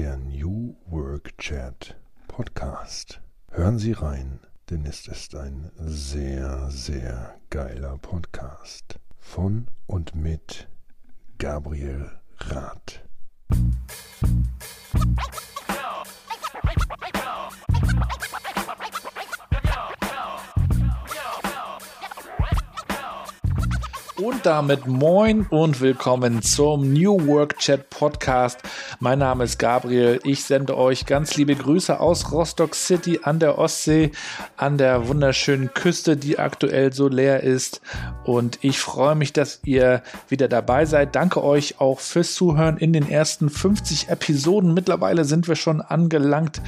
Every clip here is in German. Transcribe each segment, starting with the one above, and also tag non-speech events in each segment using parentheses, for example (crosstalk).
der New Work Chat Podcast. Hören Sie rein, denn es ist ein sehr, sehr geiler Podcast von und mit Gabriel Rath. Und damit moin und willkommen zum New Work Chat Podcast. Mein Name ist Gabriel. Ich sende euch ganz liebe Grüße aus Rostock City an der Ostsee, an der wunderschönen Küste, die aktuell so leer ist. Und ich freue mich, dass ihr wieder dabei seid. Danke euch auch fürs Zuhören in den ersten 50 Episoden. Mittlerweile sind wir schon angelangt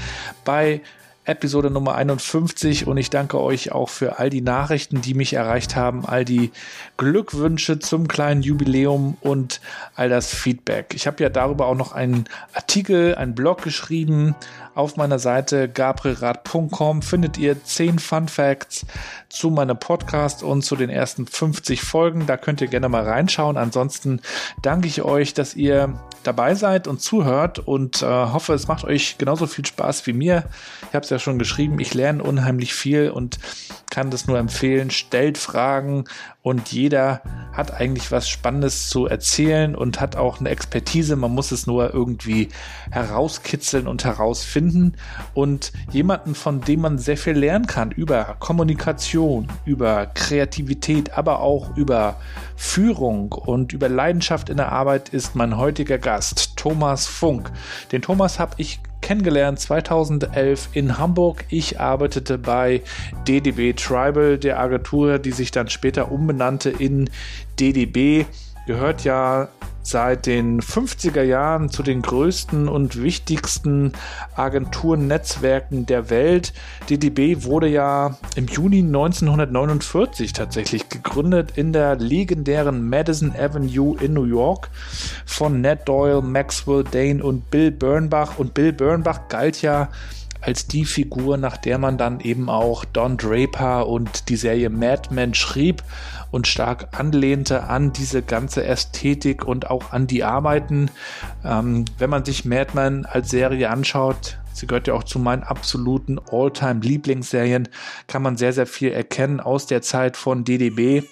bei Episode Nummer 51 und ich danke euch auch für all die Nachrichten, die mich erreicht haben, all die Glückwünsche zum kleinen Jubiläum und all das Feedback. Ich habe ja darüber auch noch einen Artikel, einen Blog geschrieben. Auf meiner Seite gabrielrad.com findet ihr 10 Fun Facts zu meinem Podcast und zu den ersten 50 Folgen. Da könnt ihr gerne mal reinschauen. Ansonsten danke ich euch, dass ihr dabei seid und zuhört und äh, hoffe, es macht euch genauso viel Spaß wie mir. Ich habe es ja schon geschrieben, ich lerne unheimlich viel und kann das nur empfehlen. Stellt Fragen und jeder hat eigentlich was Spannendes zu erzählen und hat auch eine Expertise. Man muss es nur irgendwie herauskitzeln und herausfinden und jemanden, von dem man sehr viel lernen kann über Kommunikation, über Kreativität, aber auch über Führung und über Leidenschaft in der Arbeit ist mein heutiger Gast, Thomas Funk. Den Thomas habe ich kennengelernt 2011 in Hamburg. Ich arbeitete bei DDB Tribal, der Agentur, die sich dann später umbenannte in DDB. Gehört ja seit den 50er Jahren zu den größten und wichtigsten Agenturnetzwerken der Welt. DDB wurde ja im Juni 1949 tatsächlich gegründet in der legendären Madison Avenue in New York von Ned Doyle, Maxwell Dane und Bill Bernbach. Und Bill Bernbach galt ja als die Figur, nach der man dann eben auch Don Draper und die Serie Mad Men schrieb und stark anlehnte an diese ganze Ästhetik und auch an die Arbeiten. Ähm, wenn man sich Mad Men als Serie anschaut, sie gehört ja auch zu meinen absoluten All-Time-Lieblingsserien, kann man sehr, sehr viel erkennen aus der Zeit von DDB.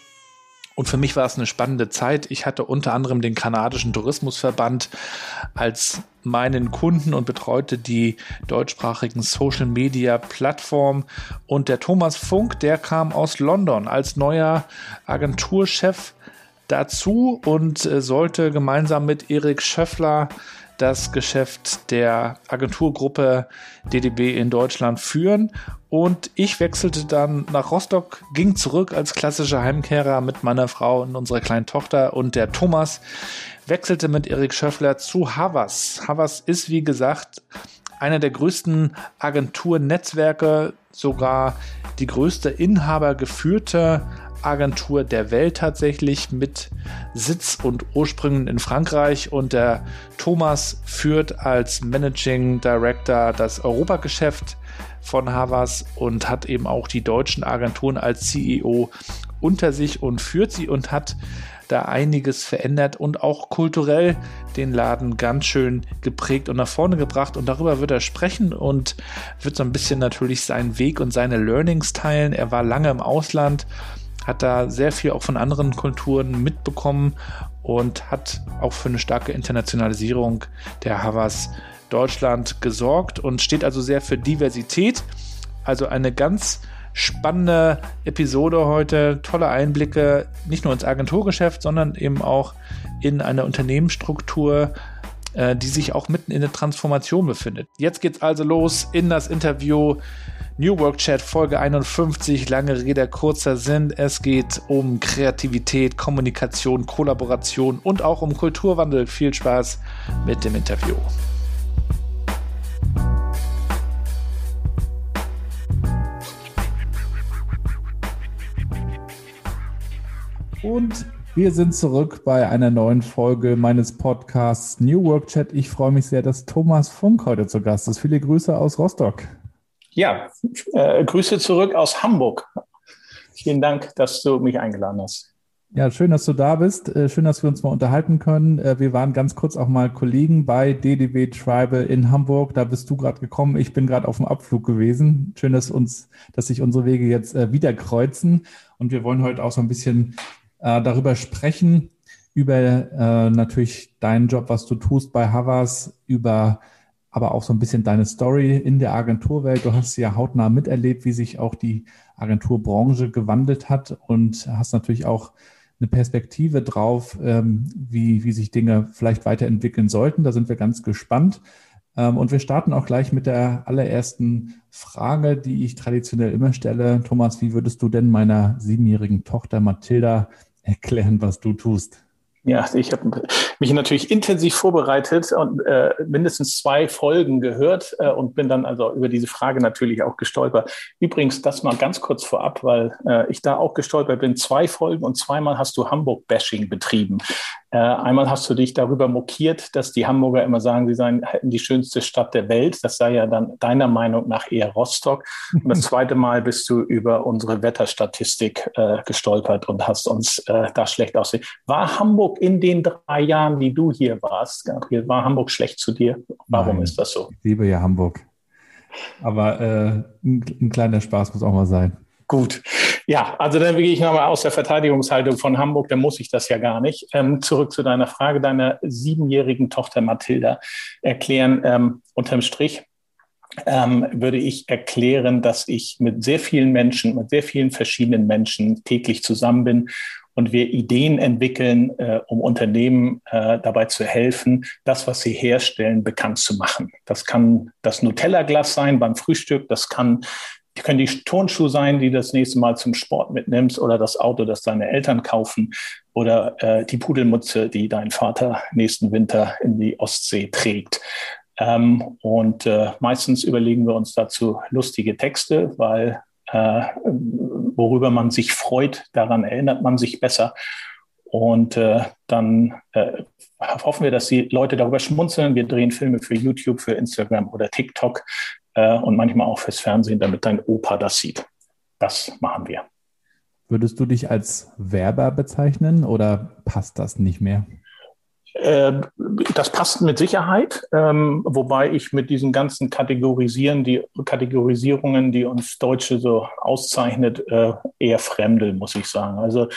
Und für mich war es eine spannende Zeit. Ich hatte unter anderem den kanadischen Tourismusverband als meinen Kunden und betreute die deutschsprachigen Social Media Plattformen. Und der Thomas Funk, der kam aus London als neuer Agenturchef dazu und äh, sollte gemeinsam mit Erik Schöffler das Geschäft der Agenturgruppe DDB in Deutschland führen. Und ich wechselte dann nach Rostock, ging zurück als klassischer Heimkehrer mit meiner Frau und unserer kleinen Tochter. Und der Thomas wechselte mit Erik Schöffler zu Havas. Havas ist, wie gesagt, einer der größten Agenturnetzwerke, sogar die größte inhabergeführte Agentur der Welt tatsächlich mit Sitz und Ursprüngen in Frankreich und der Thomas führt als Managing Director das Europageschäft von Havas und hat eben auch die deutschen Agenturen als CEO unter sich und führt sie und hat da einiges verändert und auch kulturell den Laden ganz schön geprägt und nach vorne gebracht. Und darüber wird er sprechen und wird so ein bisschen natürlich seinen Weg und seine Learnings teilen. Er war lange im Ausland hat da sehr viel auch von anderen Kulturen mitbekommen und hat auch für eine starke Internationalisierung der Havas Deutschland gesorgt und steht also sehr für Diversität. Also eine ganz spannende Episode heute, tolle Einblicke, nicht nur ins Agenturgeschäft, sondern eben auch in eine Unternehmensstruktur, äh, die sich auch mitten in der Transformation befindet. Jetzt geht's also los in das Interview New Work Chat Folge 51, lange Rede, kurzer Sinn. Es geht um Kreativität, Kommunikation, Kollaboration und auch um Kulturwandel. Viel Spaß mit dem Interview. Und wir sind zurück bei einer neuen Folge meines Podcasts New Work Chat. Ich freue mich sehr, dass Thomas Funk heute zu Gast ist. Viele Grüße aus Rostock. Ja, äh, Grüße zurück aus Hamburg. Vielen Dank, dass du mich eingeladen hast. Ja, schön, dass du da bist. Äh, schön, dass wir uns mal unterhalten können. Äh, wir waren ganz kurz auch mal Kollegen bei DDW Tribal in Hamburg. Da bist du gerade gekommen. Ich bin gerade auf dem Abflug gewesen. Schön, dass uns, dass sich unsere Wege jetzt äh, wieder kreuzen. Und wir wollen heute auch so ein bisschen darüber sprechen, über natürlich deinen Job, was du tust bei Havas, über aber auch so ein bisschen deine Story in der Agenturwelt. Du hast ja hautnah miterlebt, wie sich auch die Agenturbranche gewandelt hat und hast natürlich auch eine Perspektive drauf, ähm, wie, wie sich Dinge vielleicht weiterentwickeln sollten. Da sind wir ganz gespannt. Ähm, und wir starten auch gleich mit der allerersten Frage, die ich traditionell immer stelle. Thomas, wie würdest du denn meiner siebenjährigen Tochter Mathilda erklären, was du tust? Ja, ich habe mich natürlich intensiv vorbereitet und äh, mindestens zwei Folgen gehört äh, und bin dann also über diese Frage natürlich auch gestolpert. Übrigens, das mal ganz kurz vorab, weil äh, ich da auch gestolpert bin. Zwei Folgen und zweimal hast du Hamburg-Bashing betrieben. Äh, einmal hast du dich darüber mokiert, dass die Hamburger immer sagen, sie seien hätten die schönste Stadt der Welt. Das sei ja dann deiner Meinung nach eher Rostock. Und das zweite Mal bist du über unsere Wetterstatistik äh, gestolpert und hast uns äh, da schlecht aussehen. War Hamburg in den drei Jahren, die du hier warst, Gabriel, war Hamburg schlecht zu dir? Warum Nein, ist das so? Ich liebe ja Hamburg. Aber äh, ein, ein kleiner Spaß muss auch mal sein. Gut. Ja, also dann gehe ich nochmal aus der Verteidigungshaltung von Hamburg, dann muss ich das ja gar nicht. Ähm, zurück zu deiner Frage, deiner siebenjährigen Tochter Mathilda erklären, ähm, unterm Strich ähm, würde ich erklären, dass ich mit sehr vielen Menschen, mit sehr vielen verschiedenen Menschen täglich zusammen bin und wir Ideen entwickeln, äh, um Unternehmen äh, dabei zu helfen, das, was sie herstellen, bekannt zu machen. Das kann das Nutella-Glas sein beim Frühstück, das kann können die Turnschuhe sein, die du das nächste Mal zum Sport mitnimmst oder das Auto, das deine Eltern kaufen oder äh, die Pudelmutze, die dein Vater nächsten Winter in die Ostsee trägt. Ähm, und äh, meistens überlegen wir uns dazu lustige Texte, weil äh, worüber man sich freut, daran erinnert man sich besser. Und äh, dann äh, hoffen wir, dass die Leute darüber schmunzeln. Wir drehen Filme für YouTube, für Instagram oder TikTok äh, und manchmal auch fürs Fernsehen, damit dein Opa das sieht. Das machen wir. Würdest du dich als Werber bezeichnen oder passt das nicht mehr? Ähm, das passt mit Sicherheit, ähm, wobei ich mit diesen ganzen Kategorisieren, die Kategorisierungen, die uns Deutsche so auszeichnet, äh, eher fremde, muss ich sagen. Also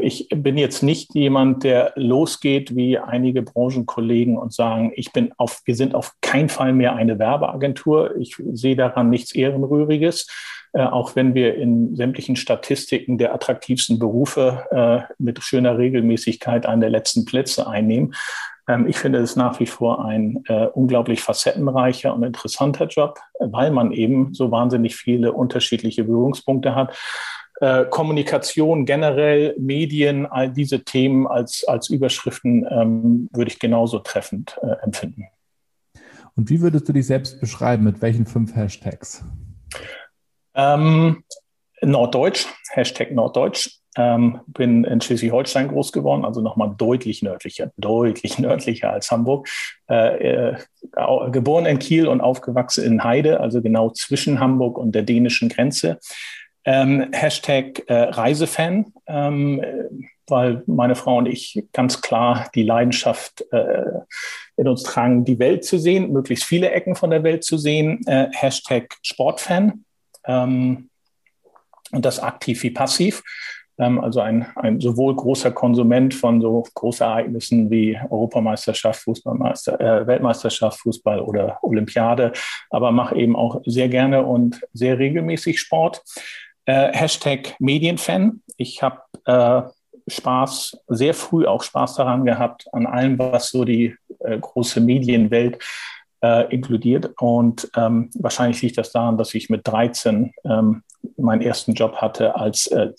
ich bin jetzt nicht jemand, der losgeht wie einige Branchenkollegen und sagen, ich bin auf, wir sind auf keinen Fall mehr eine Werbeagentur. Ich sehe daran nichts Ehrenrühriges. Äh, auch wenn wir in sämtlichen Statistiken der attraktivsten Berufe äh, mit schöner Regelmäßigkeit einen der letzten Plätze einnehmen. Ähm, ich finde es nach wie vor ein äh, unglaublich facettenreicher und interessanter Job, weil man eben so wahnsinnig viele unterschiedliche Berührungspunkte hat. Äh, Kommunikation generell, Medien, all diese Themen als, als Überschriften ähm, würde ich genauso treffend äh, empfinden. Und wie würdest du dich selbst beschreiben? Mit welchen fünf Hashtags? Ähm, Norddeutsch, Hashtag Norddeutsch. Ähm, bin in Schleswig-Holstein groß geworden, also nochmal deutlich nördlicher, deutlich nördlicher als Hamburg. Äh, äh, geboren in Kiel und aufgewachsen in Heide, also genau zwischen Hamburg und der dänischen Grenze. Ähm, Hashtag äh, Reisefan, ähm, weil meine Frau und ich ganz klar die Leidenschaft äh, in uns tragen, die Welt zu sehen, möglichst viele Ecken von der Welt zu sehen. Äh, Hashtag Sportfan ähm, und das aktiv wie passiv. Ähm, also ein, ein sowohl großer Konsument von so Großereignissen wie Europameisterschaft, Fußballmeister, äh, Weltmeisterschaft, Fußball oder Olympiade, aber mache eben auch sehr gerne und sehr regelmäßig Sport. Äh, Hashtag Medienfan. Ich habe äh, Spaß, sehr früh auch Spaß daran gehabt, an allem, was so die äh, große Medienwelt äh, inkludiert. Und ähm, wahrscheinlich liegt das daran, dass ich mit 13 ähm, meinen ersten Job hatte als äh,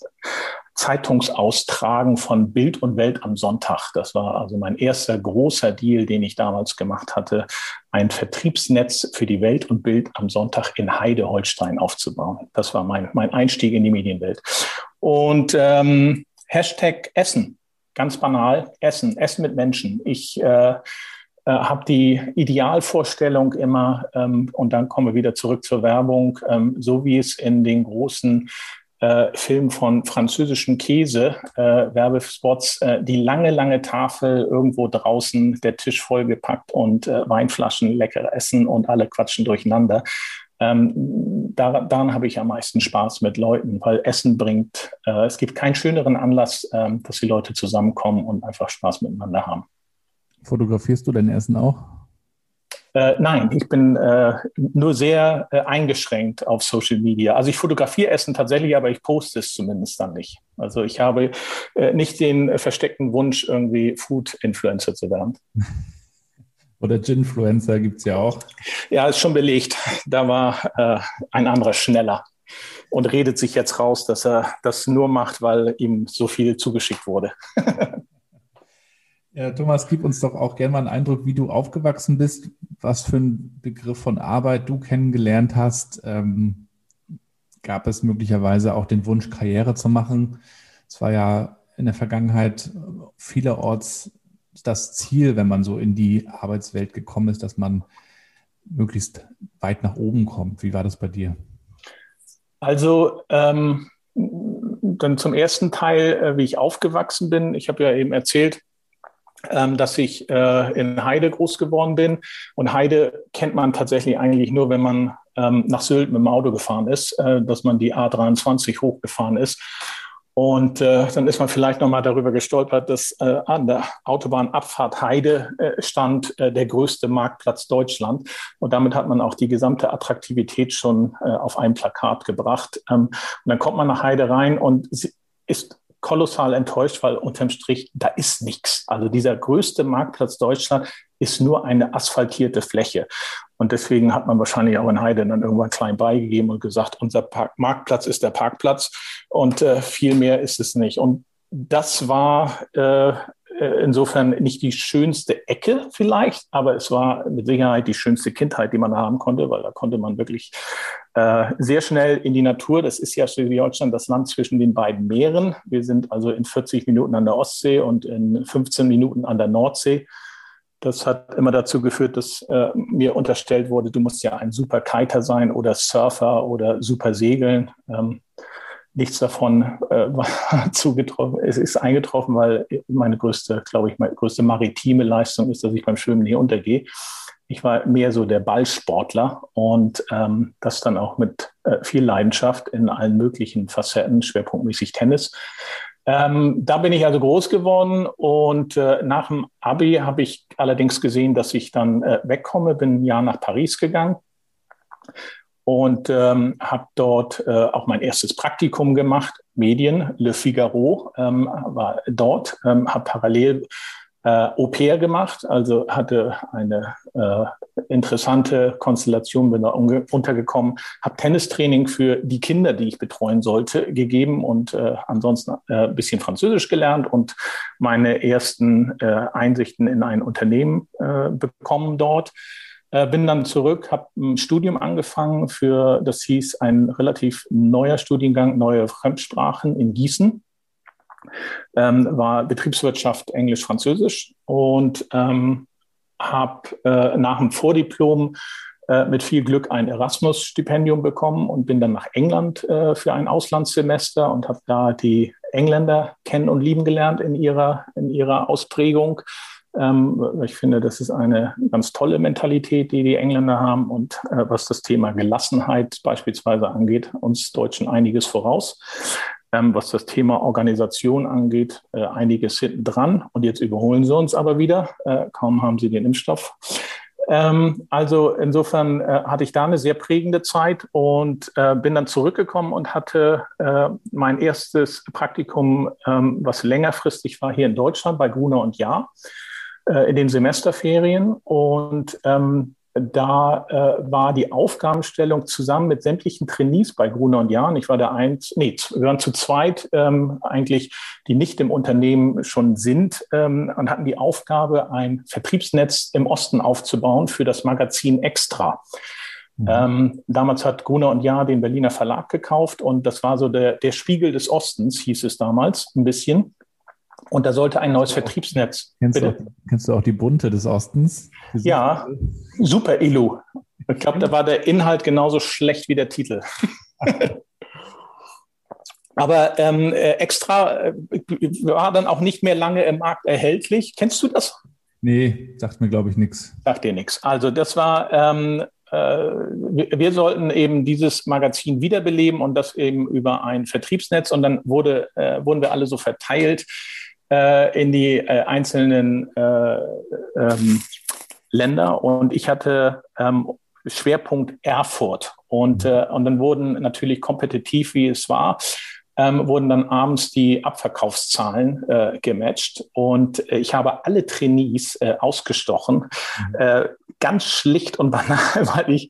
Zeitungsaustragen von Bild und Welt am Sonntag. Das war also mein erster großer Deal, den ich damals gemacht hatte, ein Vertriebsnetz für die Welt und Bild am Sonntag in Heide, Holstein aufzubauen. Das war mein, mein Einstieg in die Medienwelt. Und ähm, Hashtag Essen, ganz banal, Essen, Essen mit Menschen. Ich äh, äh, habe die Idealvorstellung immer, ähm, und dann kommen wir wieder zurück zur Werbung, ähm, so wie es in den großen äh, Film von französischen Käse, äh, Werbespots, äh, die lange, lange Tafel irgendwo draußen, der Tisch vollgepackt und äh, Weinflaschen, lecker essen und alle quatschen durcheinander. Ähm, da, daran habe ich am meisten Spaß mit Leuten, weil Essen bringt, äh, es gibt keinen schöneren Anlass, äh, dass die Leute zusammenkommen und einfach Spaß miteinander haben. Fotografierst du dein Essen auch? Äh, nein, ich bin äh, nur sehr äh, eingeschränkt auf Social Media. Also ich fotografiere Essen tatsächlich, aber ich poste es zumindest dann nicht. Also ich habe äh, nicht den versteckten Wunsch, irgendwie Food-Influencer zu werden. (laughs) Oder Ginfluencer gibt es ja auch. Ja, ist schon belegt. Da war äh, ein anderer schneller und redet sich jetzt raus, dass er das nur macht, weil ihm so viel zugeschickt wurde. (laughs) Ja, Thomas, gib uns doch auch gerne mal einen Eindruck, wie du aufgewachsen bist, was für einen Begriff von Arbeit du kennengelernt hast. Ähm, gab es möglicherweise auch den Wunsch, Karriere zu machen? Es war ja in der Vergangenheit vielerorts das Ziel, wenn man so in die Arbeitswelt gekommen ist, dass man möglichst weit nach oben kommt. Wie war das bei dir? Also ähm, dann zum ersten Teil, äh, wie ich aufgewachsen bin. Ich habe ja eben erzählt, dass ich äh, in Heide groß geworden bin. Und Heide kennt man tatsächlich eigentlich nur, wenn man ähm, nach Sylt mit dem Auto gefahren ist, äh, dass man die A23 hochgefahren ist. Und äh, dann ist man vielleicht nochmal darüber gestolpert, dass äh, an der Autobahnabfahrt Heide äh, stand äh, der größte Marktplatz Deutschland. Und damit hat man auch die gesamte Attraktivität schon auf ein Plakat gebracht. Ähm, und dann kommt man nach Heide rein und ist kolossal enttäuscht, weil unterm Strich, da ist nichts. Also dieser größte Marktplatz Deutschland ist nur eine asphaltierte Fläche. Und deswegen hat man wahrscheinlich auch in Heide dann irgendwann klein beigegeben und gesagt, unser Park Marktplatz ist der Parkplatz und äh, viel mehr ist es nicht. Und das war äh, insofern nicht die schönste Ecke vielleicht, aber es war mit Sicherheit die schönste Kindheit, die man haben konnte, weil da konnte man wirklich äh, sehr schnell in die Natur. Das ist ja Schleswig-Holstein das Land zwischen den beiden Meeren. Wir sind also in 40 Minuten an der Ostsee und in 15 Minuten an der Nordsee. Das hat immer dazu geführt, dass äh, mir unterstellt wurde, du musst ja ein super Kiter sein oder Surfer oder super segeln. Ähm, nichts davon äh, (laughs) zugetroffen. Es ist eingetroffen, weil meine größte, glaube ich, meine größte maritime Leistung ist, dass ich beim Schwimmen hier untergehe. Ich war mehr so der Ballsportler und ähm, das dann auch mit äh, viel Leidenschaft in allen möglichen Facetten, schwerpunktmäßig Tennis. Ähm, da bin ich also groß geworden und äh, nach dem Abi habe ich allerdings gesehen, dass ich dann äh, wegkomme, bin ein Jahr nach Paris gegangen und ähm, habe dort äh, auch mein erstes Praktikum gemacht, Medien, Le Figaro ähm, war dort, ähm, habe parallel äh, Au pair gemacht, also hatte eine äh, interessante Konstellation, bin da untergekommen, habe Tennistraining für die Kinder, die ich betreuen sollte, gegeben und äh, ansonsten äh, ein bisschen Französisch gelernt und meine ersten äh, Einsichten in ein Unternehmen äh, bekommen dort. Äh, bin dann zurück, habe ein Studium angefangen für, das hieß ein relativ neuer Studiengang, neue Fremdsprachen in Gießen. Ähm, war Betriebswirtschaft Englisch, Französisch und ähm, habe äh, nach dem Vordiplom äh, mit viel Glück ein Erasmus-Stipendium bekommen und bin dann nach England äh, für ein Auslandssemester und habe da die Engländer kennen und lieben gelernt in ihrer, in ihrer Ausprägung. Ähm, ich finde, das ist eine ganz tolle Mentalität, die die Engländer haben. Und äh, was das Thema Gelassenheit beispielsweise angeht, uns Deutschen einiges voraus. Ähm, was das Thema Organisation angeht, äh, einiges hinten dran. Und jetzt überholen sie uns aber wieder. Äh, kaum haben sie den Impfstoff. Ähm, also insofern hatte ich da eine sehr prägende Zeit und bin dann zurückgekommen und hatte mein erstes Praktikum, was längerfristig war, hier in Deutschland bei Gruner und Jahr äh, in den Semesterferien und ähm, da äh, war die Aufgabenstellung zusammen mit sämtlichen Trainees bei Gruner und Jahn. Ich war der eins, nee, wir waren zu zweit ähm, eigentlich, die nicht im Unternehmen schon sind ähm, und hatten die Aufgabe, ein Vertriebsnetz im Osten aufzubauen für das Magazin Extra. Mhm. Ähm, damals hat Gruner und Jahr den Berliner Verlag gekauft und das war so der, der Spiegel des Ostens, hieß es damals ein bisschen. Und da sollte ein neues Vertriebsnetz. Kennst du, auch, kennst du, auch, die Bunte des Ostens? Ja, super Illu. Ich glaube, da war der Inhalt genauso schlecht wie der Titel. (laughs) Aber ähm, äh, extra äh, war dann auch nicht mehr lange im Markt erhältlich. Kennst du das? Nee, sagt mir, glaube ich, nichts. Sagt dir nichts. Also das war, ähm, äh, wir, wir, sollten eben dieses Magazin wiederbeleben und das eben über ein Vertriebsnetz. Und dann wurde, äh, wurden wir alle so verteilt äh, in die äh, einzelnen äh, ähm, Länder. Und ich hatte ähm, Schwerpunkt Erfurt. Und, äh, und dann wurden natürlich kompetitiv, wie es war, ähm, wurden dann abends die Abverkaufszahlen äh, gematcht. Und äh, ich habe alle Trainees äh, ausgestochen. Mhm. Äh, ganz schlicht und (laughs) banal, weil ich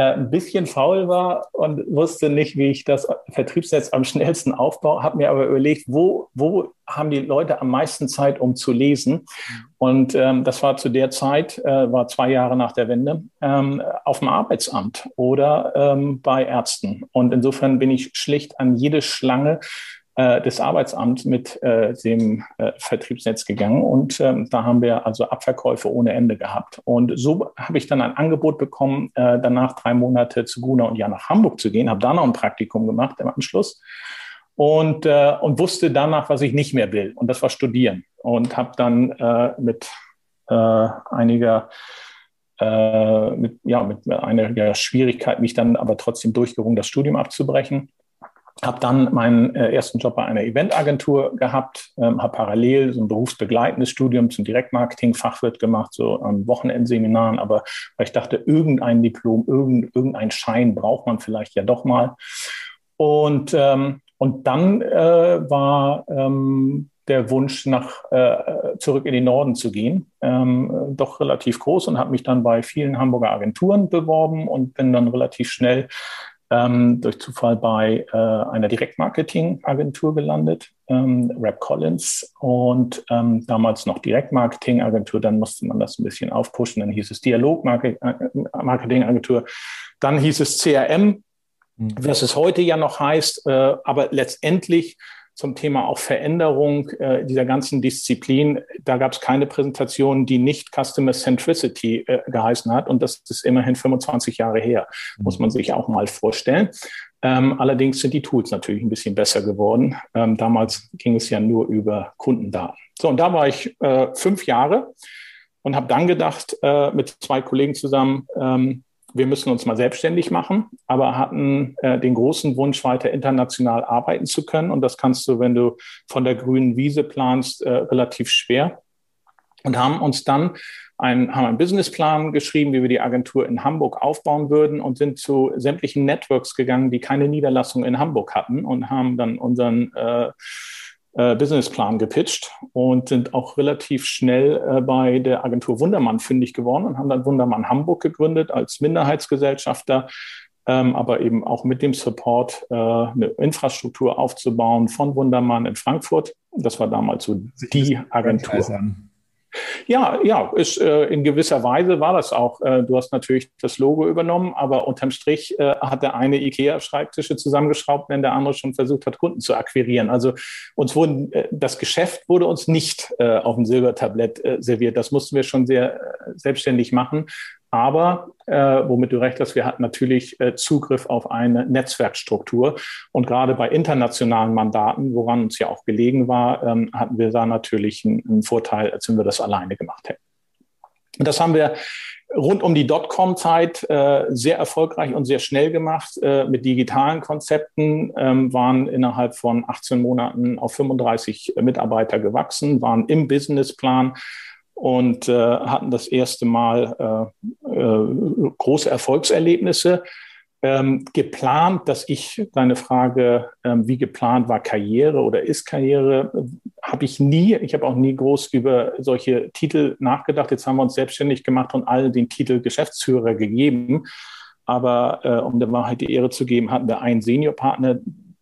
ein bisschen faul war und wusste nicht, wie ich das Vertriebsnetz am schnellsten aufbaue, habe mir aber überlegt, wo, wo haben die Leute am meisten Zeit, um zu lesen. Und ähm, das war zu der Zeit, äh, war zwei Jahre nach der Wende, ähm, auf dem Arbeitsamt oder ähm, bei Ärzten. Und insofern bin ich schlicht an jede Schlange äh, des Arbeitsamts mit äh, dem äh, Vertriebsnetz gegangen und ähm, da haben wir also Abverkäufe ohne Ende gehabt. Und so habe ich dann ein Angebot bekommen, äh, danach drei Monate zu Guna und ja nach Hamburg zu gehen, habe da noch ein Praktikum gemacht im Anschluss und, äh, und wusste danach, was ich nicht mehr will. Und das war studieren. Und habe dann äh, mit äh, einiger äh, mit, ja, mit einiger Schwierigkeit mich dann aber trotzdem durchgerungen, das Studium abzubrechen habe dann meinen äh, ersten Job bei einer Eventagentur gehabt, ähm, habe parallel so ein berufsbegleitendes Studium zum Direktmarketing Fachwirt gemacht, so an Wochenendseminaren, aber weil ich dachte, irgendein Diplom, irgend, irgendein Schein braucht man vielleicht ja doch mal. Und, ähm, und dann äh, war ähm, der Wunsch, nach, äh, zurück in den Norden zu gehen, ähm, doch relativ groß und habe mich dann bei vielen Hamburger Agenturen beworben und bin dann relativ schnell ähm, durch Zufall bei äh, einer Direktmarketing-Agentur gelandet, ähm, Rap Collins und ähm, damals noch Direktmarketing-Agentur, dann musste man das ein bisschen aufpushen, dann hieß es Dialog-Marketing-Agentur, dann hieß es CRM. Was es heute ja noch heißt, äh, aber letztendlich zum Thema auch Veränderung äh, dieser ganzen Disziplin. Da gab es keine Präsentation, die nicht Customer Centricity äh, geheißen hat. Und das ist immerhin 25 Jahre her, muss man sich auch mal vorstellen. Ähm, allerdings sind die Tools natürlich ein bisschen besser geworden. Ähm, damals ging es ja nur über Kundendaten. So, und da war ich äh, fünf Jahre und habe dann gedacht, äh, mit zwei Kollegen zusammen, ähm, wir müssen uns mal selbstständig machen, aber hatten äh, den großen Wunsch, weiter international arbeiten zu können. Und das kannst du, wenn du von der grünen Wiese planst, äh, relativ schwer. Und haben uns dann ein, haben einen Businessplan geschrieben, wie wir die Agentur in Hamburg aufbauen würden und sind zu sämtlichen Networks gegangen, die keine Niederlassung in Hamburg hatten und haben dann unseren äh, äh, Businessplan gepitcht und sind auch relativ schnell äh, bei der Agentur Wundermann fündig geworden und haben dann Wundermann Hamburg gegründet als Minderheitsgesellschafter, ähm, aber eben auch mit dem Support äh, eine Infrastruktur aufzubauen von Wundermann in Frankfurt. Das war damals so die Agentur. Ja, ja, ist, äh, in gewisser Weise war das auch. Äh, du hast natürlich das Logo übernommen, aber unterm Strich äh, hat der eine IKEA-Schreibtische zusammengeschraubt, wenn der andere schon versucht hat, Kunden zu akquirieren. Also uns wurden, äh, das Geschäft wurde uns nicht äh, auf dem Silbertablett äh, serviert. Das mussten wir schon sehr selbstständig machen. Aber, äh, womit du recht hast, wir hatten natürlich äh, Zugriff auf eine Netzwerkstruktur. Und gerade bei internationalen Mandaten, woran uns ja auch gelegen war, ähm, hatten wir da natürlich einen, einen Vorteil, als wenn wir das alleine gemacht hätten. Und das haben wir rund um die Dotcom-Zeit äh, sehr erfolgreich und sehr schnell gemacht äh, mit digitalen Konzepten, ähm, waren innerhalb von 18 Monaten auf 35 Mitarbeiter gewachsen, waren im Businessplan und äh, hatten das erste Mal äh, äh, große Erfolgserlebnisse. Ähm, geplant, dass ich deine Frage, ähm, wie geplant war Karriere oder ist Karriere, habe ich nie. Ich habe auch nie groß über solche Titel nachgedacht. Jetzt haben wir uns selbstständig gemacht und allen den Titel Geschäftsführer gegeben. Aber äh, um der Wahrheit die Ehre zu geben, hatten wir einen Seniorpartner,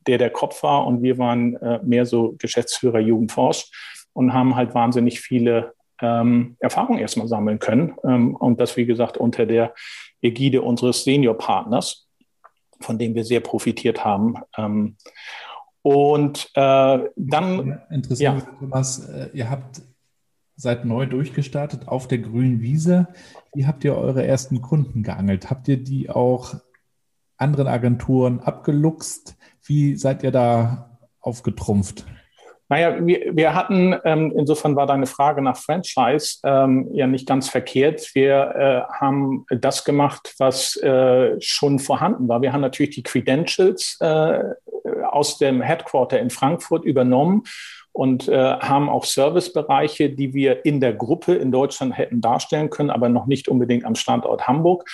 der der Kopf war und wir waren äh, mehr so Geschäftsführer Jugendforsch und haben halt wahnsinnig viele ähm, Erfahrung erstmal sammeln können. Ähm, und das, wie gesagt, unter der Ägide unseres Senior-Partners, von dem wir sehr profitiert haben. Ähm, und äh, dann. Interessant, ja. Thomas, äh, ihr habt seid neu durchgestartet auf der grünen Wiese. Wie habt ihr eure ersten Kunden geangelt? Habt ihr die auch anderen Agenturen abgeluchst? Wie seid ihr da aufgetrumpft? Naja, wir, wir hatten, ähm, insofern war deine Frage nach Franchise ähm, ja nicht ganz verkehrt. Wir äh, haben das gemacht, was äh, schon vorhanden war. Wir haben natürlich die Credentials äh, aus dem Headquarter in Frankfurt übernommen und äh, haben auch Servicebereiche, die wir in der Gruppe in Deutschland hätten darstellen können, aber noch nicht unbedingt am Standort Hamburg.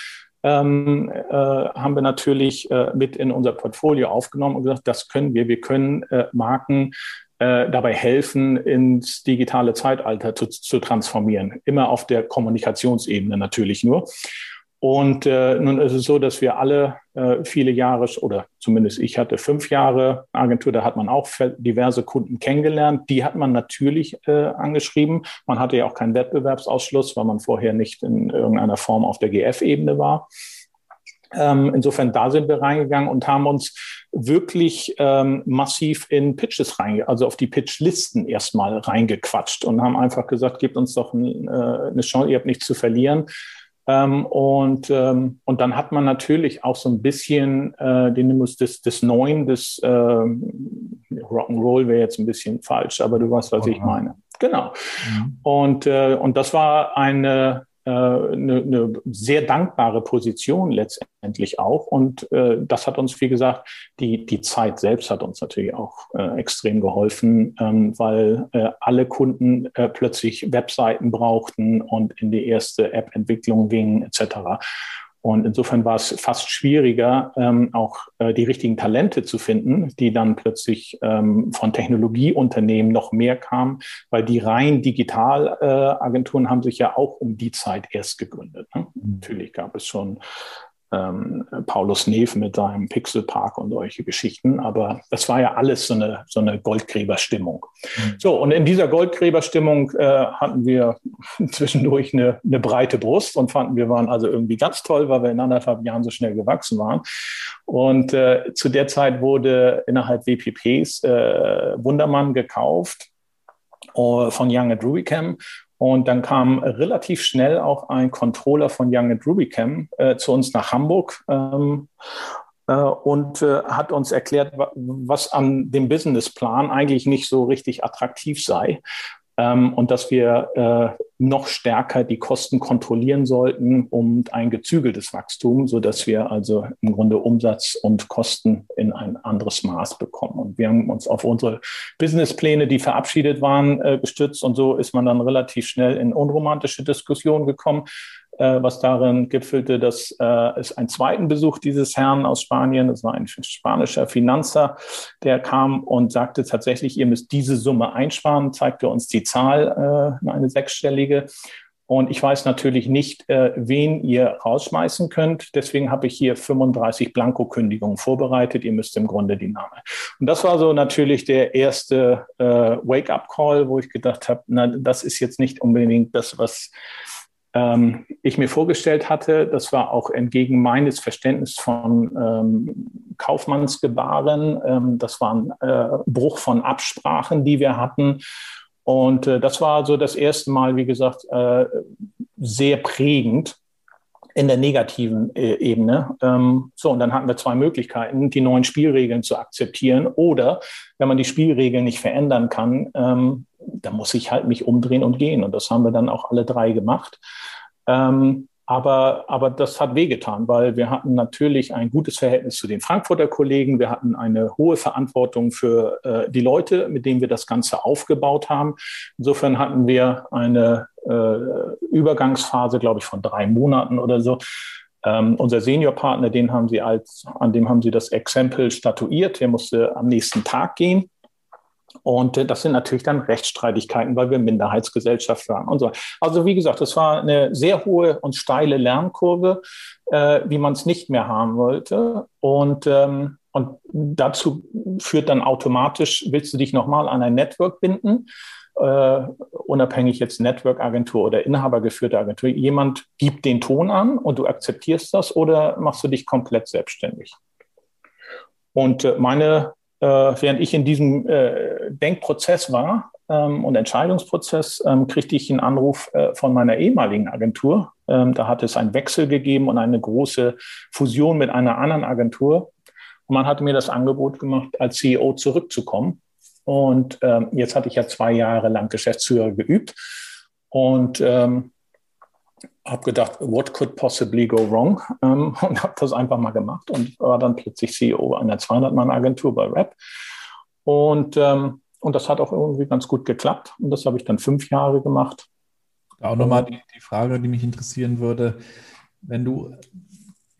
Ähm, äh, haben wir natürlich äh, mit in unser Portfolio aufgenommen und gesagt, das können wir. Wir können äh, Marken äh, dabei helfen, ins digitale Zeitalter zu, zu transformieren. Immer auf der Kommunikationsebene natürlich nur. Und äh, nun ist es so, dass wir alle äh, viele Jahre, oder zumindest ich hatte fünf Jahre Agentur, da hat man auch diverse Kunden kennengelernt. Die hat man natürlich äh, angeschrieben. Man hatte ja auch keinen Wettbewerbsausschluss, weil man vorher nicht in irgendeiner Form auf der GF-Ebene war. Ähm, insofern, da sind wir reingegangen und haben uns wirklich ähm, massiv in Pitches reinge, also auf die Pitchlisten erstmal reingequatscht und haben einfach gesagt, gebt uns doch ein, äh, eine Chance, ihr habt nichts zu verlieren ähm, und, ähm, und dann hat man natürlich auch so ein bisschen äh, den Nimbus des, des Neuen, des äh, Rock'n'Roll wäre jetzt ein bisschen falsch, aber du weißt, was oh, ich meine. Genau. Mhm. Und, äh, und das war eine, eine, eine sehr dankbare Position letztendlich auch. Und äh, das hat uns, wie gesagt, die, die Zeit selbst hat uns natürlich auch äh, extrem geholfen, ähm, weil äh, alle Kunden äh, plötzlich Webseiten brauchten und in die erste App-Entwicklung gingen etc. Und insofern war es fast schwieriger, ähm, auch äh, die richtigen Talente zu finden, die dann plötzlich ähm, von Technologieunternehmen noch mehr kamen, weil die rein Digitalagenturen äh, haben sich ja auch um die Zeit erst gegründet. Ne? Mhm. Natürlich gab es schon ähm, Paulus Neef mit seinem Pixelpark und solche Geschichten. Aber das war ja alles so eine, so eine Goldgräberstimmung. Mhm. So, und in dieser Goldgräberstimmung äh, hatten wir (laughs) zwischendurch eine, eine breite Brust und fanden, wir waren also irgendwie ganz toll, weil wir in anderthalb Jahren so schnell gewachsen waren. Und äh, zu der Zeit wurde innerhalb WPPs äh, Wundermann gekauft äh, von Young at Rubicam und dann kam relativ schnell auch ein Controller von Young Rubicam äh, zu uns nach Hamburg ähm, äh, und äh, hat uns erklärt, was an dem Businessplan eigentlich nicht so richtig attraktiv sei ähm, und dass wir äh, noch stärker die Kosten kontrollieren sollten um ein gezügeltes Wachstum, so dass wir also im Grunde Umsatz und Kosten in ein anderes Maß bekommen. Und wir haben uns auf unsere Businesspläne, die verabschiedet waren, äh, gestützt und so ist man dann relativ schnell in unromantische Diskussionen gekommen. Äh, was darin gipfelte, dass äh, es einen zweiten Besuch dieses Herrn aus Spanien, das war ein spanischer Finanzer, der kam und sagte tatsächlich, ihr müsst diese Summe einsparen, zeigte uns die Zahl, äh, eine sechsstellige. Und ich weiß natürlich nicht, äh, wen ihr rausschmeißen könnt. Deswegen habe ich hier 35 Blankokündigungen vorbereitet. Ihr müsst im Grunde die Name. Und das war so natürlich der erste äh, Wake-up-Call, wo ich gedacht habe, na, das ist jetzt nicht unbedingt das, was ähm, ich mir vorgestellt hatte. Das war auch entgegen meines Verständnisses von ähm, Kaufmannsgebaren. Ähm, das war ein äh, Bruch von Absprachen, die wir hatten. Und äh, das war so das erste Mal, wie gesagt, äh, sehr prägend in der negativen äh, Ebene. Ähm, so, und dann hatten wir zwei Möglichkeiten, die neuen Spielregeln zu akzeptieren oder, wenn man die Spielregeln nicht verändern kann, ähm, da muss ich halt mich umdrehen und gehen. Und das haben wir dann auch alle drei gemacht. Ähm, aber, aber das hat wehgetan, weil wir hatten natürlich ein gutes Verhältnis zu den Frankfurter Kollegen. Wir hatten eine hohe Verantwortung für äh, die Leute, mit denen wir das Ganze aufgebaut haben. Insofern hatten wir eine äh, Übergangsphase, glaube ich, von drei Monaten oder so. Ähm, unser Seniorpartner, den haben sie als, an dem haben sie das Exempel statuiert. Der musste am nächsten Tag gehen. Und äh, das sind natürlich dann Rechtsstreitigkeiten, weil wir Minderheitsgesellschaft waren und so. Also wie gesagt, das war eine sehr hohe und steile Lernkurve, äh, wie man es nicht mehr haben wollte. Und, ähm, und dazu führt dann automatisch, willst du dich nochmal an ein Network binden? Uh, unabhängig jetzt Network-Agentur oder inhabergeführte Agentur, jemand gibt den Ton an und du akzeptierst das oder machst du dich komplett selbstständig? Und äh, meine äh, während ich in diesem äh, Denkprozess war ähm, und Entscheidungsprozess, ähm, kriegte ich einen Anruf äh, von meiner ehemaligen Agentur. Ähm, da hat es einen Wechsel gegeben und eine große Fusion mit einer anderen Agentur. Und man hatte mir das Angebot gemacht, als CEO zurückzukommen Und ähm, jetzt hatte ich ja zwei Jahre lang Geschäftsführer geübt und ähm, habe gedacht, what could possibly go wrong? Ähm, (laughs) und habe das einfach mal gemacht und war dann plötzlich CEO einer 200-Mann-Agentur bei Rap. Und, ähm, und das hat auch irgendwie ganz gut geklappt. Und das habe ich dann fünf Jahre gemacht. Auch nochmal die, die Frage, die mich interessieren würde, wenn du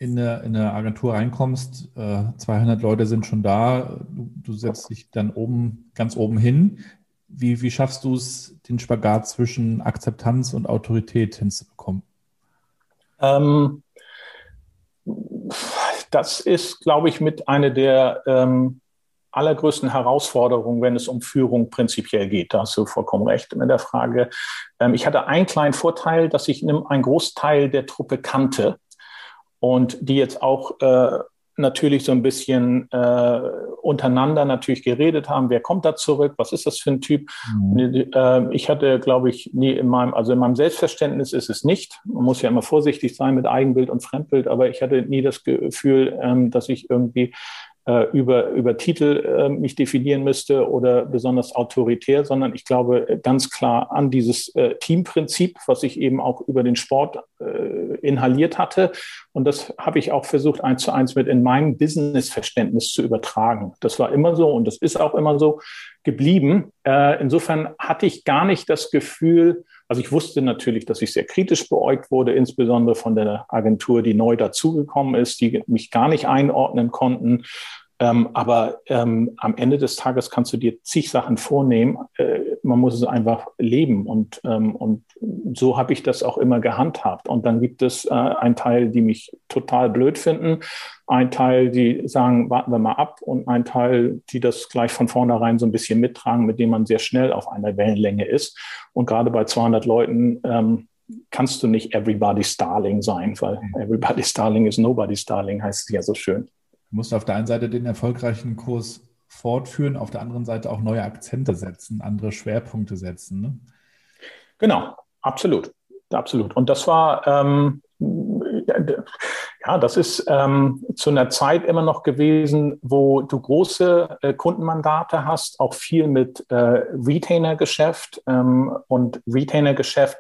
in eine, in eine Agentur reinkommst, äh, 200 Leute sind schon da, du, du, setzt dich dann oben, ganz oben hin. Wie, wie schaffst du es, den Spagat zwischen Akzeptanz und Autorität hinzubekommen? Ähm, das ist, glaube ich, mit einer der ähm, allergrößten Herausforderungen, wenn es um Führung prinzipiell geht. Da hast du vollkommen recht mit der Frage. Ähm, ich hatte einen kleinen Vorteil, dass ich einen Großteil der Truppe kannte und die jetzt auch äh, natürlich so ein bisschen äh, untereinander natürlich geredet haben, wer kommt da zurück, was ist das für ein Typ. Mhm. Äh, ich hatte, glaube ich, nie in meinem, also in meinem Selbstverständnis ist es nicht. Man muss ja immer vorsichtig sein mit Eigenbild und Fremdbild, aber ich hatte nie das Gefühl, ähm, dass ich irgendwie äh, über, über Titel äh, mich definieren müsste oder besonders autoritär, sondern ich glaube ganz klar an dieses äh, Teamprinzip, was ich eben auch über den Sport äh, inhaliert hatte. Und das habe ich auch versucht, eins zu eins mit in meinem Businessverständnis zu übertragen. Das war immer so und das ist auch immer so geblieben. Äh, insofern hatte ich gar nicht das Gefühl, also ich wusste natürlich, dass ich sehr kritisch beäugt wurde, insbesondere von der Agentur, die neu dazugekommen ist, die mich gar nicht einordnen konnten. Ähm, aber ähm, am Ende des Tages kannst du dir zig Sachen vornehmen. Äh, man muss es einfach leben. Und, ähm, und so habe ich das auch immer gehandhabt. Und dann gibt es äh, einen Teil, die mich total blöd finden, ein Teil, die sagen, warten wir mal ab, und ein Teil, die das gleich von vornherein so ein bisschen mittragen, mit dem man sehr schnell auf einer Wellenlänge ist. Und gerade bei 200 Leuten ähm, kannst du nicht everybody's darling sein, weil mhm. everybody's darling is nobody's darling, heißt es ja so schön. Du musst auf der einen Seite den erfolgreichen Kurs fortführen, auf der anderen Seite auch neue Akzente setzen, andere Schwerpunkte setzen. Ne? Genau, absolut. Absolut. Und das war, ähm, ja, das ist ähm, zu einer Zeit immer noch gewesen, wo du große äh, Kundenmandate hast, auch viel mit äh, Retainer-Geschäft ähm, und Retainer-Geschäft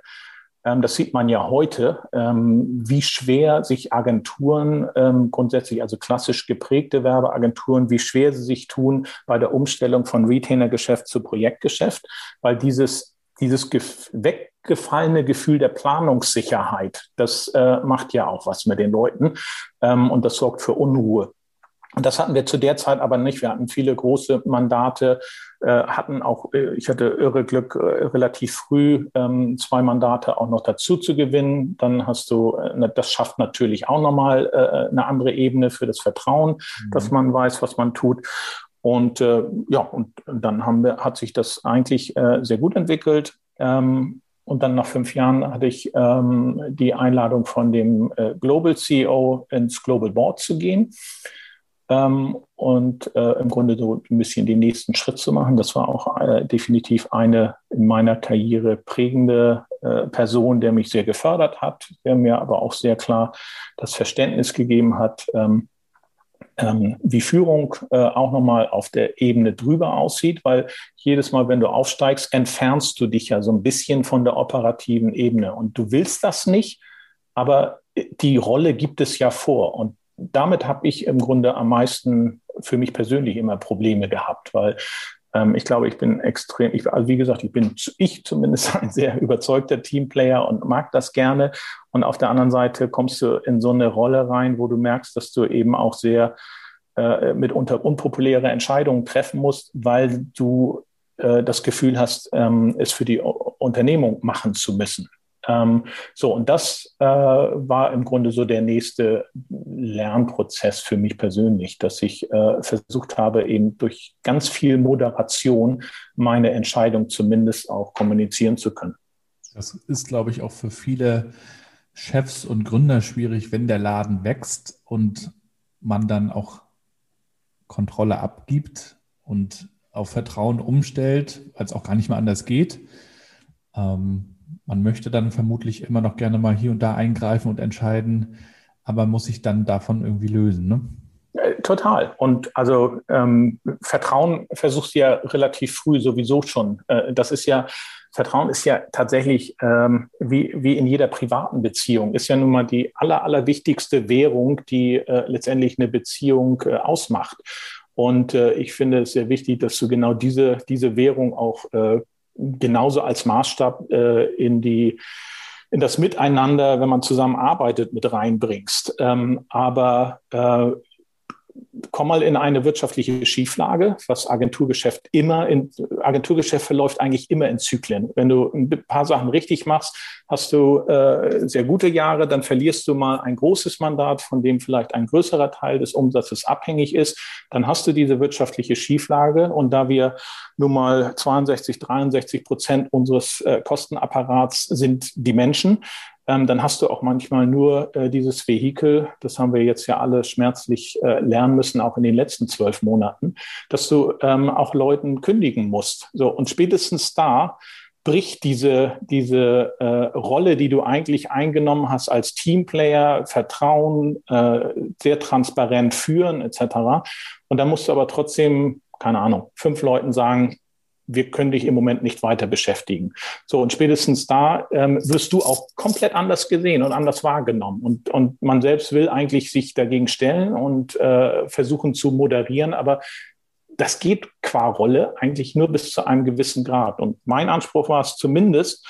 das sieht man ja heute, ähm, wie schwer sich Agenturen ähm, grundsätzlich, also klassisch geprägte Werbeagenturen, wie schwer sie sich tun bei der Umstellung von Retainer-Geschäft zu Projektgeschäft, weil dieses, dieses weggefallene Gefühl der Planungssicherheit, das äh, macht ja auch was mit den Leuten und das sorgt für Unruhe. Und das hatten wir zu der Zeit aber nicht. Wir hatten viele große Mandate, hatten auch, äh, ich hatte irre Glück, äh, relativ früh ähm, zwei Mandate auch noch dazu zu gewinnen. Dann hast du, äh, das schafft natürlich auch nochmal äh, eine andere Ebene für das Vertrauen, mhm. dass man weiß, was man tut. Und äh, ja, und dann haben wir, hat sich das eigentlich äh, sehr gut entwickelt. Ähm, und dann nach fünf Jahren hatte ich ähm, die Einladung von dem äh, Global CEO ins Global Board zu gehen ähm, und äh, im Grunde so ein bisschen den nächsten Schritt zu machen. Das war auch äh, definitiv eine in meiner Karriere prägende äh, Person, der mich sehr gefördert hat, der mir aber auch sehr klar das Verständnis gegeben hat, ähm, ähm, wie Führung äh, auch nochmal auf der Ebene drüber aussieht, weil jedes Mal, wenn du aufsteigst, entfernst du dich ja so ein bisschen von der operativen Ebene. Und du willst das nicht, aber die Rolle gibt es ja vor. Und damit habe ich im Grunde am meisten für mich persönlich immer Probleme gehabt, weil ähm, ich glaube, ich bin extrem, ich, also wie gesagt, ich bin ich zumindest (laughs) ein sehr überzeugter Teamplayer und mag das gerne. Und auf der anderen Seite kommst du in so eine Rolle rein, wo du merkst, dass du eben auch sehr äh, mitunter unpopuläre Entscheidungen treffen musst, weil du äh, das Gefühl hast, ähm, es für die Unternehmung machen zu müssen. Ähm, so, und das äh, war im Grunde so der nächste Lernprozess für mich persönlich, dass ich äh, versucht habe, eben durch ganz viel Moderation meine Entscheidung zumindest auch kommunizieren zu können. Das ist, glaube ich, auch für viele Chefs und Gründer schwierig, wenn der Laden wächst und man dann auch Kontrolle abgibt und auf Vertrauen umstellt, weil es auch gar nicht mehr anders geht. Ähm, man möchte dann vermutlich immer noch gerne mal hier und da eingreifen und entscheiden, aber muss sich dann davon irgendwie lösen. Ne? Äh, total. Und also ähm, Vertrauen versuchst du ja relativ früh sowieso schon. Äh, das ist ja, Vertrauen ist ja tatsächlich ähm, wie, wie in jeder privaten Beziehung, ist ja nun mal die aller, allerwichtigste Währung, die äh, letztendlich eine Beziehung äh, ausmacht. Und äh, ich finde es sehr wichtig, dass du genau diese, diese Währung auch äh, genauso als Maßstab äh, in die in das Miteinander, wenn man zusammenarbeitet, mit reinbringst. Ähm, aber äh, komm mal in eine wirtschaftliche Schieflage, was Agenturgeschäft immer in, Agenturgeschäft verläuft eigentlich immer in Zyklen. Wenn du ein paar Sachen richtig machst, hast du äh, sehr gute Jahre, dann verlierst du mal ein großes Mandat, von dem vielleicht ein größerer Teil des Umsatzes abhängig ist. Dann hast du diese wirtschaftliche Schieflage. Und da wir nun mal 62, 63 Prozent unseres äh, Kostenapparats sind die Menschen, ähm, dann hast du auch manchmal nur äh, dieses Vehikel, das haben wir jetzt ja alle schmerzlich äh, lernen müssen, auch in den letzten zwölf Monaten, dass du ähm, auch Leuten kündigen musst. So, und spätestens da bricht diese, diese äh, Rolle, die du eigentlich eingenommen hast als Teamplayer, Vertrauen, äh, sehr transparent führen etc. Und dann musst du aber trotzdem, keine Ahnung, fünf Leuten sagen, wir können dich im Moment nicht weiter beschäftigen. So, und spätestens da ähm, wirst du auch komplett anders gesehen und anders wahrgenommen. Und, und man selbst will eigentlich sich dagegen stellen und äh, versuchen zu moderieren, aber das geht qua Rolle eigentlich nur bis zu einem gewissen Grad. Und mein Anspruch war es zumindest,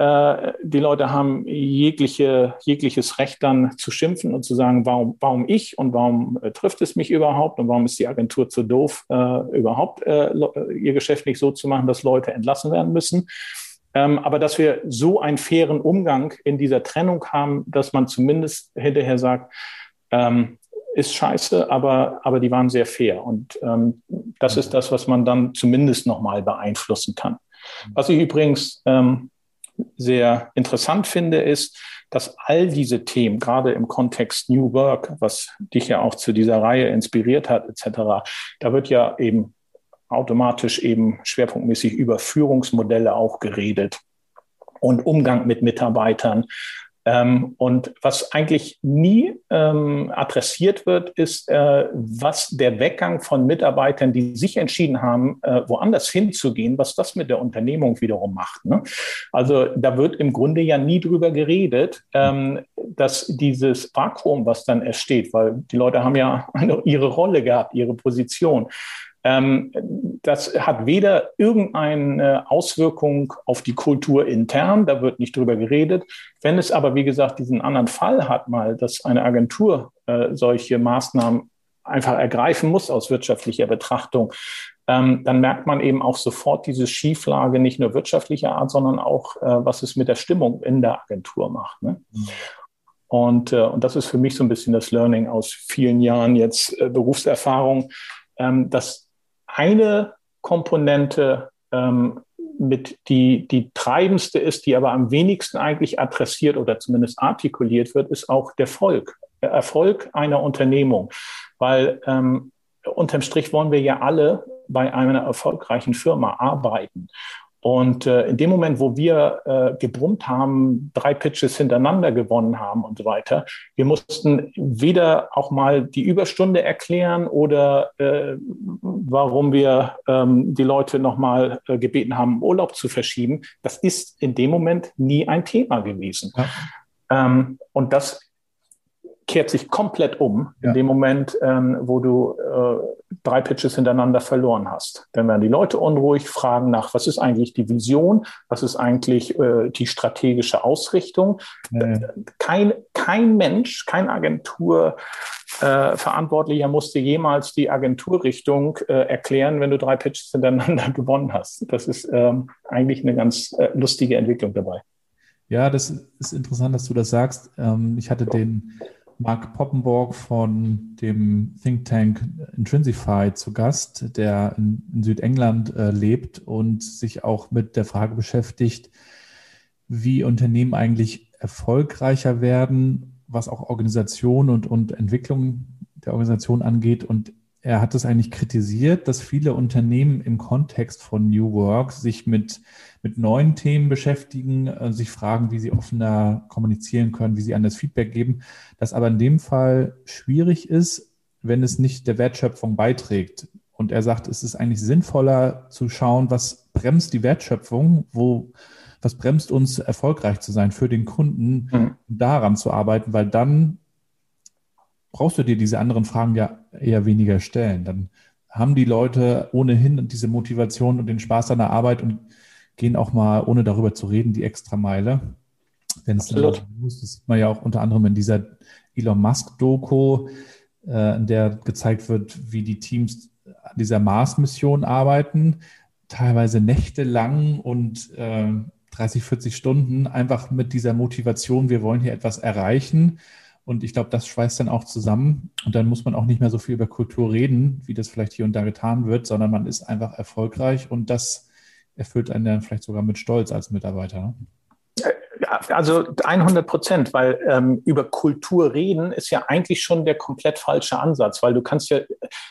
die Leute haben jegliche, jegliches Recht dann zu schimpfen und zu sagen, warum, warum ich und warum äh, trifft es mich überhaupt und warum ist die Agentur zu doof, äh, überhaupt äh, ihr Geschäft nicht so zu machen, dass Leute entlassen werden müssen. Ähm, aber dass wir so einen fairen Umgang in dieser Trennung haben, dass man zumindest hinterher sagt, ähm, ist scheiße, aber, aber die waren sehr fair. Und ähm, das ist das, was man dann zumindest nochmal beeinflussen kann. Was ich übrigens ähm, sehr interessant finde, ist, dass all diese Themen, gerade im Kontext New Work, was dich ja auch zu dieser Reihe inspiriert hat, etc., da wird ja eben automatisch eben schwerpunktmäßig über Führungsmodelle auch geredet und Umgang mit Mitarbeitern. Ähm, und was eigentlich nie ähm, adressiert wird, ist, äh, was der Weggang von Mitarbeitern, die sich entschieden haben, äh, woanders hinzugehen, was das mit der Unternehmung wiederum macht. Ne? Also da wird im Grunde ja nie drüber geredet, ähm, dass dieses Vakuum, was dann entsteht, weil die Leute haben ja (laughs) eine, ihre Rolle gehabt, ihre Position. Ähm, das hat weder irgendeine Auswirkung auf die Kultur intern, da wird nicht drüber geredet. Wenn es aber, wie gesagt, diesen anderen Fall hat, mal, dass eine Agentur äh, solche Maßnahmen einfach ergreifen muss aus wirtschaftlicher Betrachtung, ähm, dann merkt man eben auch sofort diese Schieflage nicht nur wirtschaftlicher Art, sondern auch, äh, was es mit der Stimmung in der Agentur macht. Ne? Mhm. Und, äh, und das ist für mich so ein bisschen das Learning aus vielen Jahren jetzt Berufserfahrung, ähm, dass eine Komponente ähm, mit die, die treibendste ist, die aber am wenigsten eigentlich adressiert oder zumindest artikuliert wird, ist auch der Erfolg, der Erfolg einer Unternehmung. Weil ähm, unterm Strich wollen wir ja alle bei einer erfolgreichen Firma arbeiten. Und äh, in dem Moment, wo wir äh, gebrummt haben, drei Pitches hintereinander gewonnen haben und so weiter, wir mussten weder auch mal die Überstunde erklären oder äh, warum wir ähm, die Leute nochmal äh, gebeten haben, Urlaub zu verschieben. Das ist in dem Moment nie ein Thema gewesen. Ja. Ähm, und das kehrt sich komplett um ja. in dem Moment, ähm, wo du äh, drei Pitches hintereinander verloren hast. Dann werden die Leute unruhig, fragen nach, was ist eigentlich die Vision, was ist eigentlich äh, die strategische Ausrichtung. Nee. Kein, kein Mensch, kein Agenturverantwortlicher äh, musste jemals die Agenturrichtung äh, erklären, wenn du drei Pitches hintereinander (laughs) gewonnen hast. Das ist ähm, eigentlich eine ganz äh, lustige Entwicklung dabei. Ja, das ist interessant, dass du das sagst. Ähm, ich hatte den Mark Poppenborg von dem Think Tank Intrinsify zu Gast, der in, in Südengland äh, lebt und sich auch mit der Frage beschäftigt, wie Unternehmen eigentlich erfolgreicher werden, was auch Organisation und, und Entwicklung der Organisation angeht. Und er hat es eigentlich kritisiert, dass viele Unternehmen im Kontext von New Work sich mit, mit neuen Themen beschäftigen, äh, sich fragen, wie sie offener kommunizieren können, wie sie anders Feedback geben. Das aber in dem Fall schwierig ist, wenn es nicht der Wertschöpfung beiträgt. Und er sagt, es ist eigentlich sinnvoller zu schauen, was bremst die Wertschöpfung, wo, was bremst uns erfolgreich zu sein für den Kunden, mhm. daran zu arbeiten, weil dann brauchst du dir diese anderen Fragen ja eher weniger stellen. Dann haben die Leute ohnehin diese Motivation und den Spaß an der Arbeit und gehen auch mal, ohne darüber zu reden, die extra Meile. Wenn es muss, das sieht man ja auch unter anderem in dieser Elon Musk-Doku, äh, in der gezeigt wird, wie die Teams an dieser Mars-Mission arbeiten, teilweise nächtelang und äh, 30, 40 Stunden, einfach mit dieser Motivation, wir wollen hier etwas erreichen. Und ich glaube, das schweißt dann auch zusammen. Und dann muss man auch nicht mehr so viel über Kultur reden, wie das vielleicht hier und da getan wird, sondern man ist einfach erfolgreich und das erfüllt einen dann vielleicht sogar mit Stolz als Mitarbeiter. Ne? also 100 Prozent, weil ähm, über Kultur reden ist ja eigentlich schon der komplett falsche Ansatz, weil du kannst ja,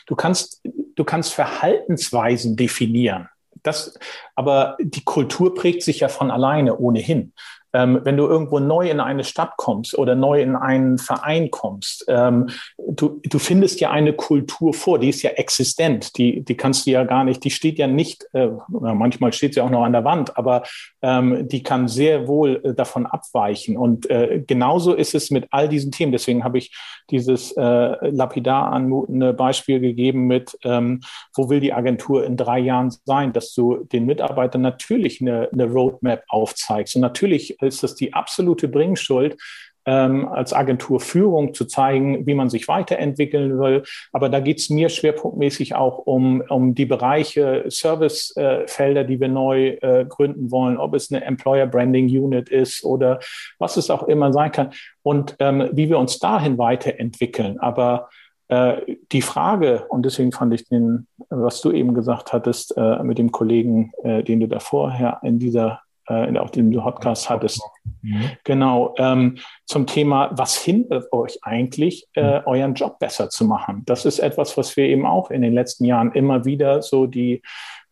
du kannst, du kannst Verhaltensweisen definieren. Das, aber die Kultur prägt sich ja von alleine ohnehin. Ähm, wenn du irgendwo neu in eine Stadt kommst oder neu in einen Verein kommst, ähm, du, du findest ja eine Kultur vor, die ist ja existent, die, die kannst du ja gar nicht, die steht ja nicht, äh, manchmal steht sie auch noch an der Wand, aber ähm, die kann sehr wohl äh, davon abweichen. Und äh, genauso ist es mit all diesen Themen. Deswegen habe ich dieses äh, lapidar anmutende Beispiel gegeben mit, ähm, wo will die Agentur in drei Jahren sein, dass du den Mitarbeitern natürlich eine, eine Roadmap aufzeigst und natürlich ist das die absolute Bringschuld, ähm, als Agenturführung zu zeigen, wie man sich weiterentwickeln will. Aber da geht es mir schwerpunktmäßig auch um, um die Bereiche, Servicefelder, äh, die wir neu äh, gründen wollen, ob es eine Employer Branding Unit ist oder was es auch immer sein kann und ähm, wie wir uns dahin weiterentwickeln. Aber äh, die Frage, und deswegen fand ich den, was du eben gesagt hattest, mit dem Kollegen, den du da vorher in dieser äh, auf dem Podcast hattest. Mhm. Genau, ähm, zum Thema, was hindert euch eigentlich, äh, mhm. euren Job besser zu machen? Das ist etwas, was wir eben auch in den letzten Jahren immer wieder so die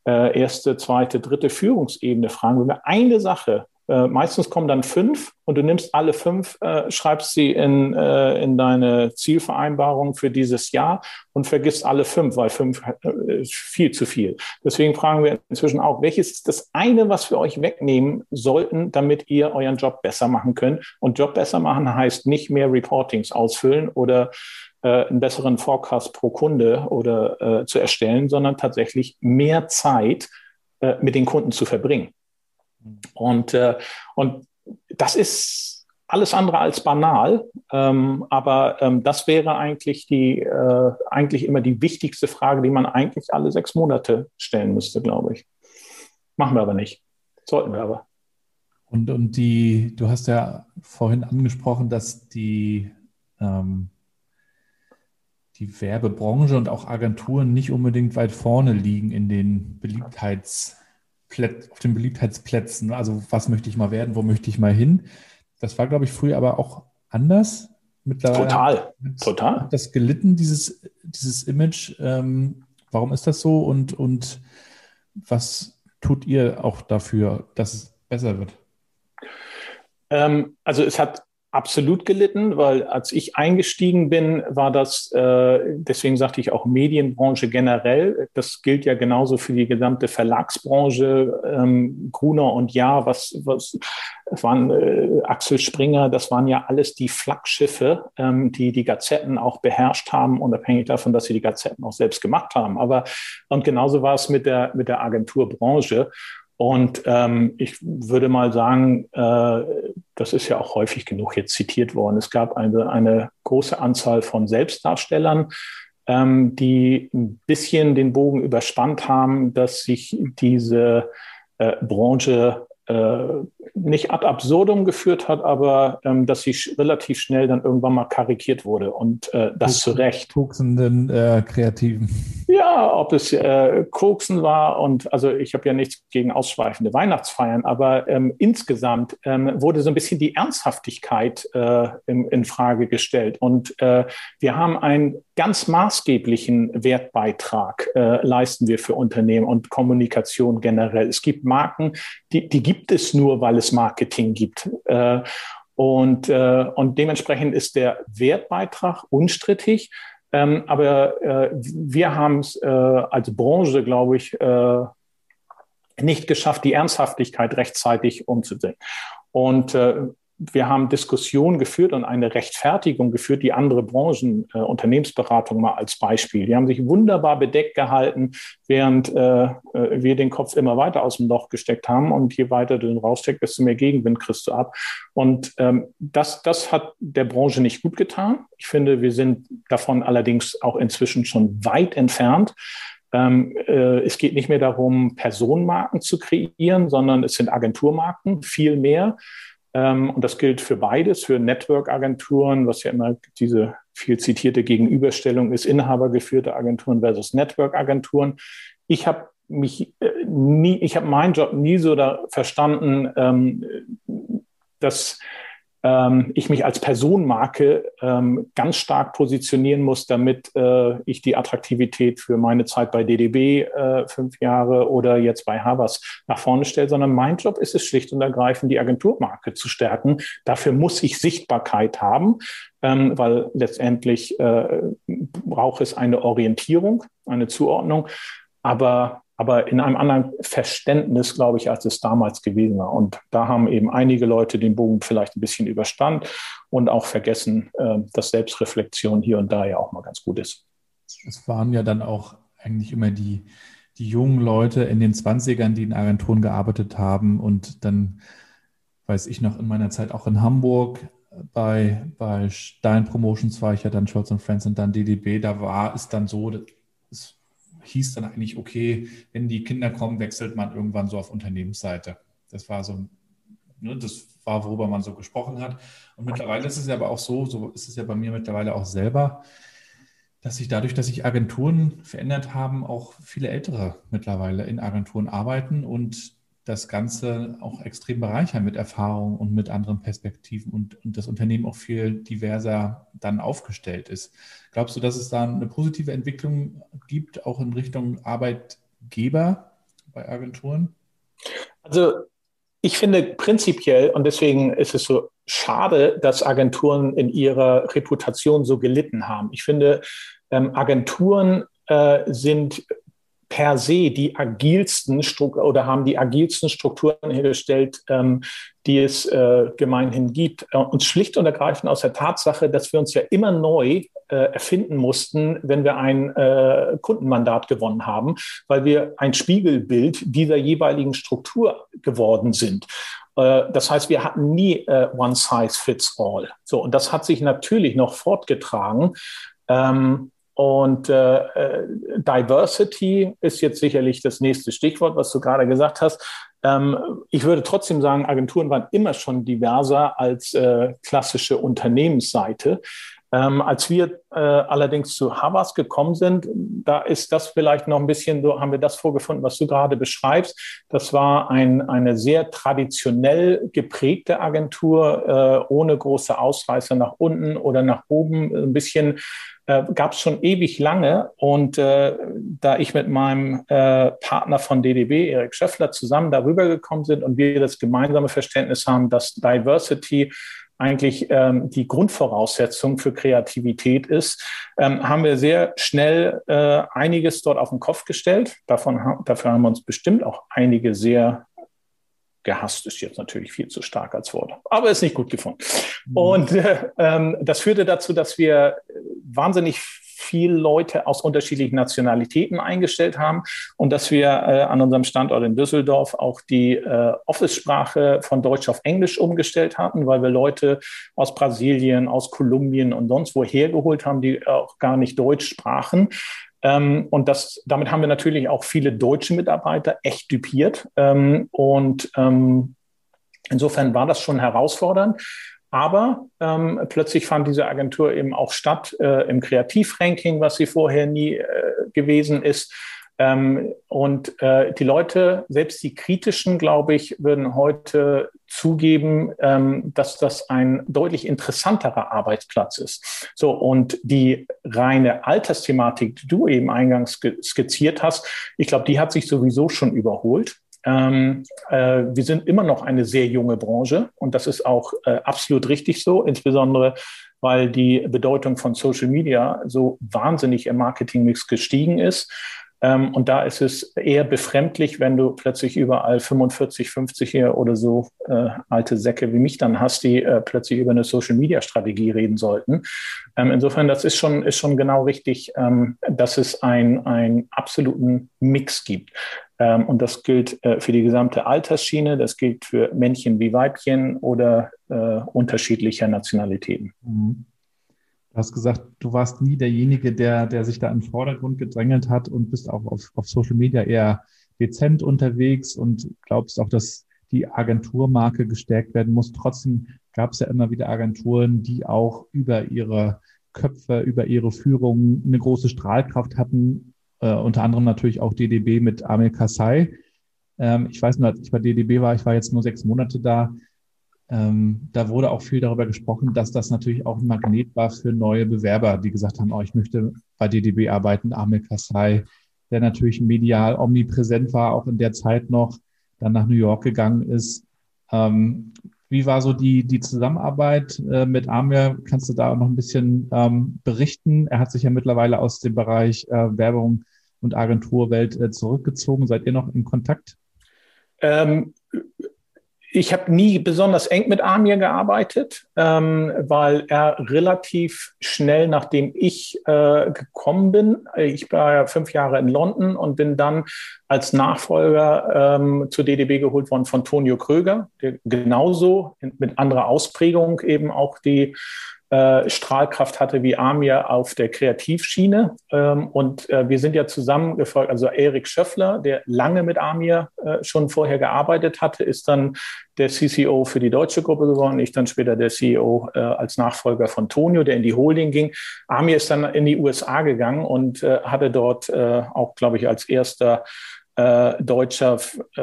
äh, erste, zweite, dritte Führungsebene fragen. Wenn wir eine Sache äh, meistens kommen dann fünf und du nimmst alle fünf, äh, schreibst sie in, äh, in deine Zielvereinbarung für dieses Jahr und vergisst alle fünf, weil fünf äh, ist viel zu viel. Deswegen fragen wir inzwischen auch, welches ist das eine, was wir euch wegnehmen sollten, damit ihr euren Job besser machen könnt? Und Job besser machen heißt nicht mehr Reportings ausfüllen oder äh, einen besseren Forecast pro Kunde oder zu erstellen, sondern tatsächlich mehr Zeit mit den Kunden zu verbringen. Und, äh, und das ist alles andere als banal, ähm, aber ähm, das wäre eigentlich die äh, eigentlich immer die wichtigste Frage, die man eigentlich alle sechs Monate stellen müsste, glaube ich. Machen wir aber nicht. Sollten wir aber. Und, und die, du hast ja vorhin angesprochen, dass die, ähm, die Werbebranche und auch Agenturen nicht unbedingt weit vorne liegen in den Beliebtheits- auf den Beliebtheitsplätzen. Also was möchte ich mal werden, wo möchte ich mal hin? Das war, glaube ich, früher aber auch anders. Mittlerweile total, hat, total. Hat das gelitten, dieses, dieses Image. Ähm, warum ist das so und, und was tut ihr auch dafür, dass es besser wird? Ähm, also es hat absolut gelitten, weil als ich eingestiegen bin, war das, äh, deswegen sagte ich auch Medienbranche generell, das gilt ja genauso für die gesamte Verlagsbranche, ähm, Gruner und Ja, was, was waren äh, Axel Springer, das waren ja alles die Flaggschiffe, ähm, die die Gazetten auch beherrscht haben, unabhängig davon, dass sie die Gazetten auch selbst gemacht haben. Aber und genauso war es mit der mit der Agenturbranche. Und ähm, ich würde mal sagen, äh, das ist ja auch häufig genug jetzt zitiert worden. Es gab eine, eine große Anzahl von Selbstdarstellern, ähm, die ein bisschen den Bogen überspannt haben, dass sich diese äh, Branche äh, nicht ad absurdum geführt hat, aber ähm, dass sie sch relativ schnell dann irgendwann mal karikiert wurde und äh, das Koksen, zu Recht. Koksenden äh, Kreativen. Ja, ob es äh, Koksen war und also ich habe ja nichts gegen ausschweifende Weihnachtsfeiern, aber ähm, insgesamt ähm, wurde so ein bisschen die Ernsthaftigkeit äh, in, in Frage gestellt und äh, wir haben einen ganz maßgeblichen Wertbeitrag äh, leisten wir für Unternehmen und Kommunikation generell. Es gibt Marken, die, die gibt es nur, weil es Marketing gibt. Äh, und, äh, und dementsprechend ist der Wertbeitrag unstrittig. Ähm, aber äh, wir haben es als Branche, glaube ich, nicht geschafft, die Ernsthaftigkeit rechtzeitig umzusehen. Und wir haben Diskussionen geführt und eine Rechtfertigung geführt, die andere Branchen, äh, Unternehmensberatung mal als Beispiel. Die haben sich wunderbar bedeckt gehalten, während äh, äh, wir den Kopf immer weiter aus dem Loch gesteckt haben. Und je weiter du den raussteckst, desto mehr Gegenwind kriegst du ab. Und ähm, das, das hat der Branche nicht gut getan. Ich finde, wir sind davon allerdings auch inzwischen schon weit entfernt. Ähm, äh, es geht nicht mehr darum, Personenmarken zu kreieren, sondern es sind Agenturmarken, viel mehr. Ähm, und das gilt für beides, für Network-Agenturen, was ja immer diese viel zitierte Gegenüberstellung ist, inhabergeführte Agenturen versus Network-Agenturen. Ich habe mich äh, nie, ich habe meinen Job nie so da verstanden, ähm, dass ähm, ich mich als Personenmarke ähm, ganz stark positionieren muss, damit äh, ich die Attraktivität für meine Zeit bei DDB äh, fünf Jahre oder jetzt bei Havas nach vorne stelle, sondern mein Job ist es schlicht und ergreifend, die Agenturmarke zu stärken. Dafür muss ich Sichtbarkeit haben, ähm, weil letztendlich äh, braucht es eine Orientierung, eine Zuordnung. Aber aber in einem anderen Verständnis, glaube ich, als es damals gewesen war. Und da haben eben einige Leute den Bogen vielleicht ein bisschen überstand und auch vergessen, äh, dass Selbstreflexion hier und da ja auch mal ganz gut ist. Es waren ja dann auch eigentlich immer die, die jungen Leute in den 20ern, die in Agenturen gearbeitet haben. Und dann weiß ich noch in meiner Zeit auch in Hamburg bei, bei Stein Promotions war ich ja dann Scholz Friends und dann DDB. Da war es dann so, es hieß dann eigentlich, okay, wenn die Kinder kommen, wechselt man irgendwann so auf Unternehmensseite. Das war so, ne, das war, worüber man so gesprochen hat. Und mittlerweile ist es ja aber auch so, so ist es ja bei mir mittlerweile auch selber, dass sich dadurch, dass sich Agenturen verändert haben, auch viele Ältere mittlerweile in Agenturen arbeiten und das Ganze auch extrem bereichern mit Erfahrung und mit anderen Perspektiven und, und das Unternehmen auch viel diverser dann aufgestellt ist. Glaubst du, dass es da eine positive Entwicklung gibt, auch in Richtung Arbeitgeber bei Agenturen? Also ich finde prinzipiell, und deswegen ist es so schade, dass Agenturen in ihrer Reputation so gelitten haben. Ich finde, ähm, Agenturen äh, sind per se die agilsten Strukturen oder haben die agilsten Strukturen hergestellt, ähm, die es äh, gemeinhin gibt. Äh, und schlicht und ergreifend aus der Tatsache, dass wir uns ja immer neu äh, erfinden mussten, wenn wir ein äh, Kundenmandat gewonnen haben, weil wir ein Spiegelbild dieser jeweiligen Struktur geworden sind. Äh, das heißt, wir hatten nie äh, One Size Fits All. So, und das hat sich natürlich noch fortgetragen. Ähm, und äh, äh, Diversity ist jetzt sicherlich das nächste Stichwort, was du gerade gesagt hast. Ähm, ich würde trotzdem sagen, Agenturen waren immer schon diverser als äh, klassische Unternehmensseite. Ähm, als wir äh, allerdings zu Havas gekommen sind, da ist das vielleicht noch ein bisschen so, haben wir das vorgefunden, was du gerade beschreibst. Das war ein, eine sehr traditionell geprägte Agentur, äh, ohne große Ausreißer nach unten oder nach oben, ein bisschen äh, gab es schon ewig lange. Und äh, da ich mit meinem äh, Partner von DDB, Erik Schöffler, zusammen darüber gekommen sind und wir das gemeinsame Verständnis haben, dass Diversity eigentlich ähm, die Grundvoraussetzung für Kreativität ist, ähm, haben wir sehr schnell äh, einiges dort auf den Kopf gestellt. Davon, dafür haben wir uns bestimmt auch einige sehr gehasst ist jetzt natürlich viel zu stark als Wort, aber ist nicht gut gefunden. Mhm. Und äh, ähm, das führte dazu, dass wir wahnsinnig viele Leute aus unterschiedlichen Nationalitäten eingestellt haben und dass wir äh, an unserem Standort in Düsseldorf auch die äh, Office-Sprache von Deutsch auf Englisch umgestellt hatten, weil wir Leute aus Brasilien, aus Kolumbien und sonst woher geholt haben, die auch gar nicht Deutsch sprachen. Ähm, und das, damit haben wir natürlich auch viele deutsche Mitarbeiter echt dupiert. Ähm, und ähm, insofern war das schon herausfordernd. Aber ähm, plötzlich fand diese Agentur eben auch statt äh, im Kreativranking, was sie vorher nie äh, gewesen ist. Ähm, und äh, die Leute, selbst die kritischen, glaube ich, würden heute zugeben, ähm, dass das ein deutlich interessanterer Arbeitsplatz ist. So, und die reine Altersthematik, die du eben eingangs skizziert hast, ich glaube, die hat sich sowieso schon überholt. Ähm, äh, wir sind immer noch eine sehr junge Branche und das ist auch äh, absolut richtig so, insbesondere weil die Bedeutung von Social Media so wahnsinnig im Marketingmix gestiegen ist. Ähm, und da ist es eher befremdlich, wenn du plötzlich überall 45, 50 oder so äh, alte Säcke wie mich dann hast, die äh, plötzlich über eine Social-Media-Strategie reden sollten. Ähm, insofern, das ist schon, ist schon genau richtig, ähm, dass es ein, einen absoluten Mix gibt. Ähm, und das gilt äh, für die gesamte Altersschiene, das gilt für Männchen wie Weibchen oder äh, unterschiedlicher Nationalitäten. Mhm. Du hast gesagt, du warst nie derjenige, der, der sich da in den Vordergrund gedrängelt hat und bist auch auf, auf Social Media eher dezent unterwegs und glaubst auch, dass die Agenturmarke gestärkt werden muss. Trotzdem gab es ja immer wieder Agenturen, die auch über ihre Köpfe, über ihre Führung eine große Strahlkraft hatten. Äh, unter anderem natürlich auch DDB mit Amel Kassai. Ähm, ich weiß nur, als ich bei DDB war, ich war jetzt nur sechs Monate da, ähm, da wurde auch viel darüber gesprochen, dass das natürlich auch ein Magnet war für neue Bewerber, die gesagt haben, oh, ich möchte bei DDB arbeiten, Amel Kassai, der natürlich medial omnipräsent war, auch in der Zeit noch, dann nach New York gegangen ist. Ähm, wie war so die, die Zusammenarbeit äh, mit Amir? Kannst du da noch ein bisschen ähm, berichten? Er hat sich ja mittlerweile aus dem Bereich äh, Werbung und Agenturwelt äh, zurückgezogen. Seid ihr noch in Kontakt? Ähm, ich habe nie besonders eng mit Amir gearbeitet, ähm, weil er relativ schnell, nachdem ich äh, gekommen bin, ich war ja fünf Jahre in London und bin dann als Nachfolger ähm, zur DDB geholt worden von Tonio Kröger, der genauso mit anderer Ausprägung eben auch die äh, Strahlkraft hatte wie Amir auf der Kreativschiene. Ähm, und äh, wir sind ja zusammengefolgt, also Erik Schöffler, der lange mit Amir äh, schon vorher gearbeitet hatte, ist dann der CCO für die deutsche Gruppe geworden. Ich dann später der CEO äh, als Nachfolger von Tonio, der in die Holding ging. Amir ist dann in die USA gegangen und äh, hatte dort äh, auch, glaube ich, als erster äh, Deutscher äh,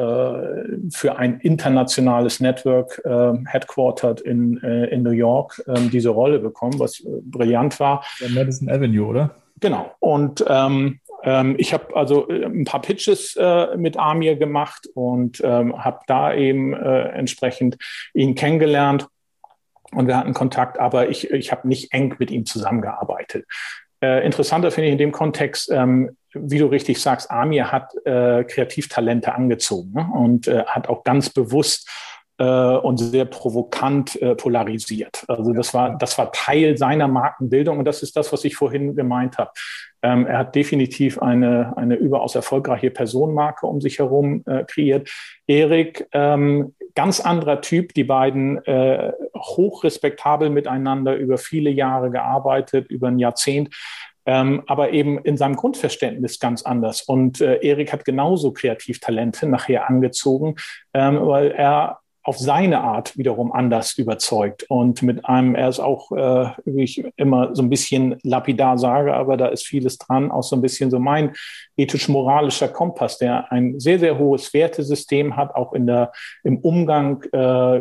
für ein internationales Network äh, headquartered in, äh, in New York ähm, diese Rolle bekommen, was äh, brillant war. Der Madison Avenue, oder? Genau. Und ähm, ähm, ich habe also äh, ein paar Pitches äh, mit Amir gemacht und ähm, habe da eben äh, entsprechend ihn kennengelernt und wir hatten Kontakt, aber ich, ich habe nicht eng mit ihm zusammengearbeitet. Äh, interessanter finde ich in dem Kontext, ähm, wie du richtig sagst, Amir hat äh, Kreativtalente angezogen ne? und äh, hat auch ganz bewusst äh, und sehr provokant äh, polarisiert. Also das war, das war Teil seiner Markenbildung und das ist das, was ich vorhin gemeint habe. Ähm, er hat definitiv eine, eine überaus erfolgreiche Personenmarke um sich herum äh, kreiert. Erik, ähm, ganz anderer Typ, die beiden äh, hochrespektabel miteinander über viele Jahre gearbeitet, über ein Jahrzehnt ähm, aber eben in seinem Grundverständnis ganz anders. Und äh, Erik hat genauso Kreativtalente nachher angezogen, ähm, weil er auf seine Art wiederum anders überzeugt. Und mit einem, er ist auch, äh, wie ich immer so ein bisschen lapidar sage, aber da ist vieles dran, auch so ein bisschen so mein ethisch-moralischer Kompass, der ein sehr, sehr hohes Wertesystem hat, auch in der, im Umgang, äh,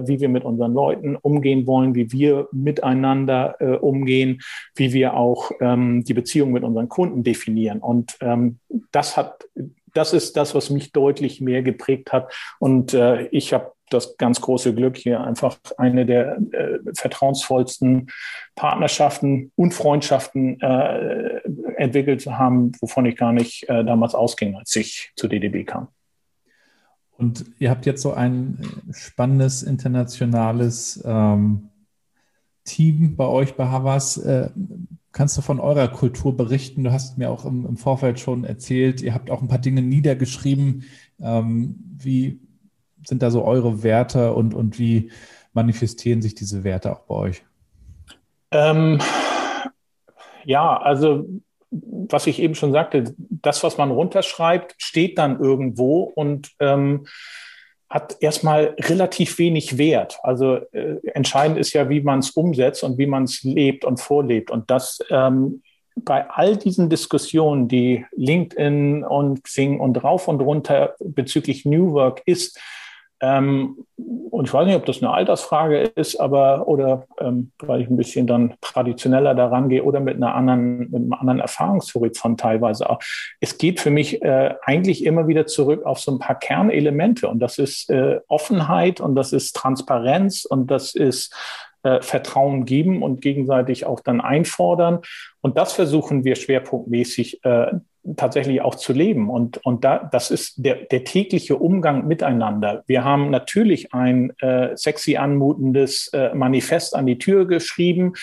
wie wir mit unseren Leuten umgehen wollen, wie wir miteinander äh, umgehen, wie wir auch ähm, die Beziehung mit unseren Kunden definieren. Und ähm, das hat das ist das, was mich deutlich mehr geprägt hat. Und äh, ich habe das ganz große Glück, hier einfach eine der äh, vertrauensvollsten Partnerschaften und Freundschaften äh, entwickelt zu haben, wovon ich gar nicht äh, damals ausging, als ich zu DDB kam. Und ihr habt jetzt so ein spannendes internationales ähm, Team bei euch bei Havas. Äh, kannst du von eurer Kultur berichten? Du hast mir auch im, im, Vorfeld schon erzählt, ihr habt auch ein paar Dinge niedergeschrieben. Ähm, wie, sind da so eure Werte und, und wie manifestieren sich diese Werte auch bei euch? Ähm, ja, also was ich eben schon sagte, das, was man runterschreibt, steht dann irgendwo und ähm, hat erstmal relativ wenig Wert. Also äh, entscheidend ist ja, wie man es umsetzt und wie man es lebt und vorlebt. Und das ähm, bei all diesen Diskussionen, die LinkedIn und Xing und rauf und runter bezüglich New Work ist, Ähm, und ich weiß nicht, ob das eine Altersfrage ist, aber oder ähm, weil ich ein bisschen dann traditioneller daran gehe oder mit einer anderen, mit einem anderen Erfahrungshorizont teilweise auch. Es geht für mich äh, eigentlich immer wieder zurück auf so ein paar Kernelemente und das ist äh, Offenheit und das ist Transparenz und das ist äh, Vertrauen geben und gegenseitig auch dann einfordern. Und das versuchen wir schwerpunktmäßig äh, tatsächlich auch zu leben. Und, und da, das ist der, der tägliche Umgang miteinander. Wir haben natürlich ein äh, sexy anmutendes äh, Manifest an die Tür geschrieben.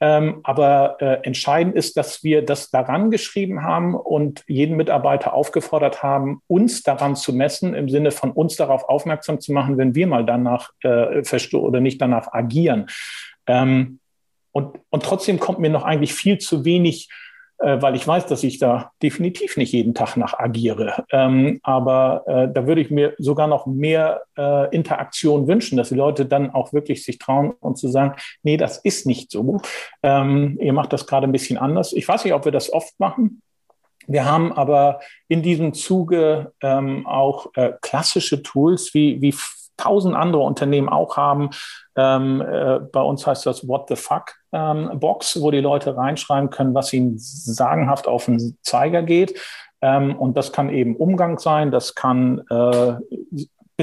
Ähm, aber äh, entscheidend ist, dass wir das daran geschrieben haben und jeden Mitarbeiter aufgefordert haben, uns daran zu messen, im Sinne von uns darauf aufmerksam zu machen, wenn wir mal danach äh, oder nicht danach agieren. Ähm, und, und trotzdem kommt mir noch eigentlich viel zu wenig weil ich weiß, dass ich da definitiv nicht jeden Tag nach agiere. Ähm, aber äh, da würde ich mir sogar noch mehr äh, Interaktion wünschen, dass die Leute dann auch wirklich sich trauen und zu sagen, nee, das ist nicht so. Ähm, ihr macht das gerade ein bisschen anders. Ich weiß nicht, ob wir das oft machen. Wir haben aber in diesem Zuge ähm, auch äh, klassische Tools wie, wie tausend andere Unternehmen auch haben. Ähm, äh, bei uns heißt das What the Fuck ähm, Box, wo die Leute reinschreiben können, was ihnen sagenhaft auf den Zeiger geht. Ähm, und das kann eben Umgang sein, das kann äh,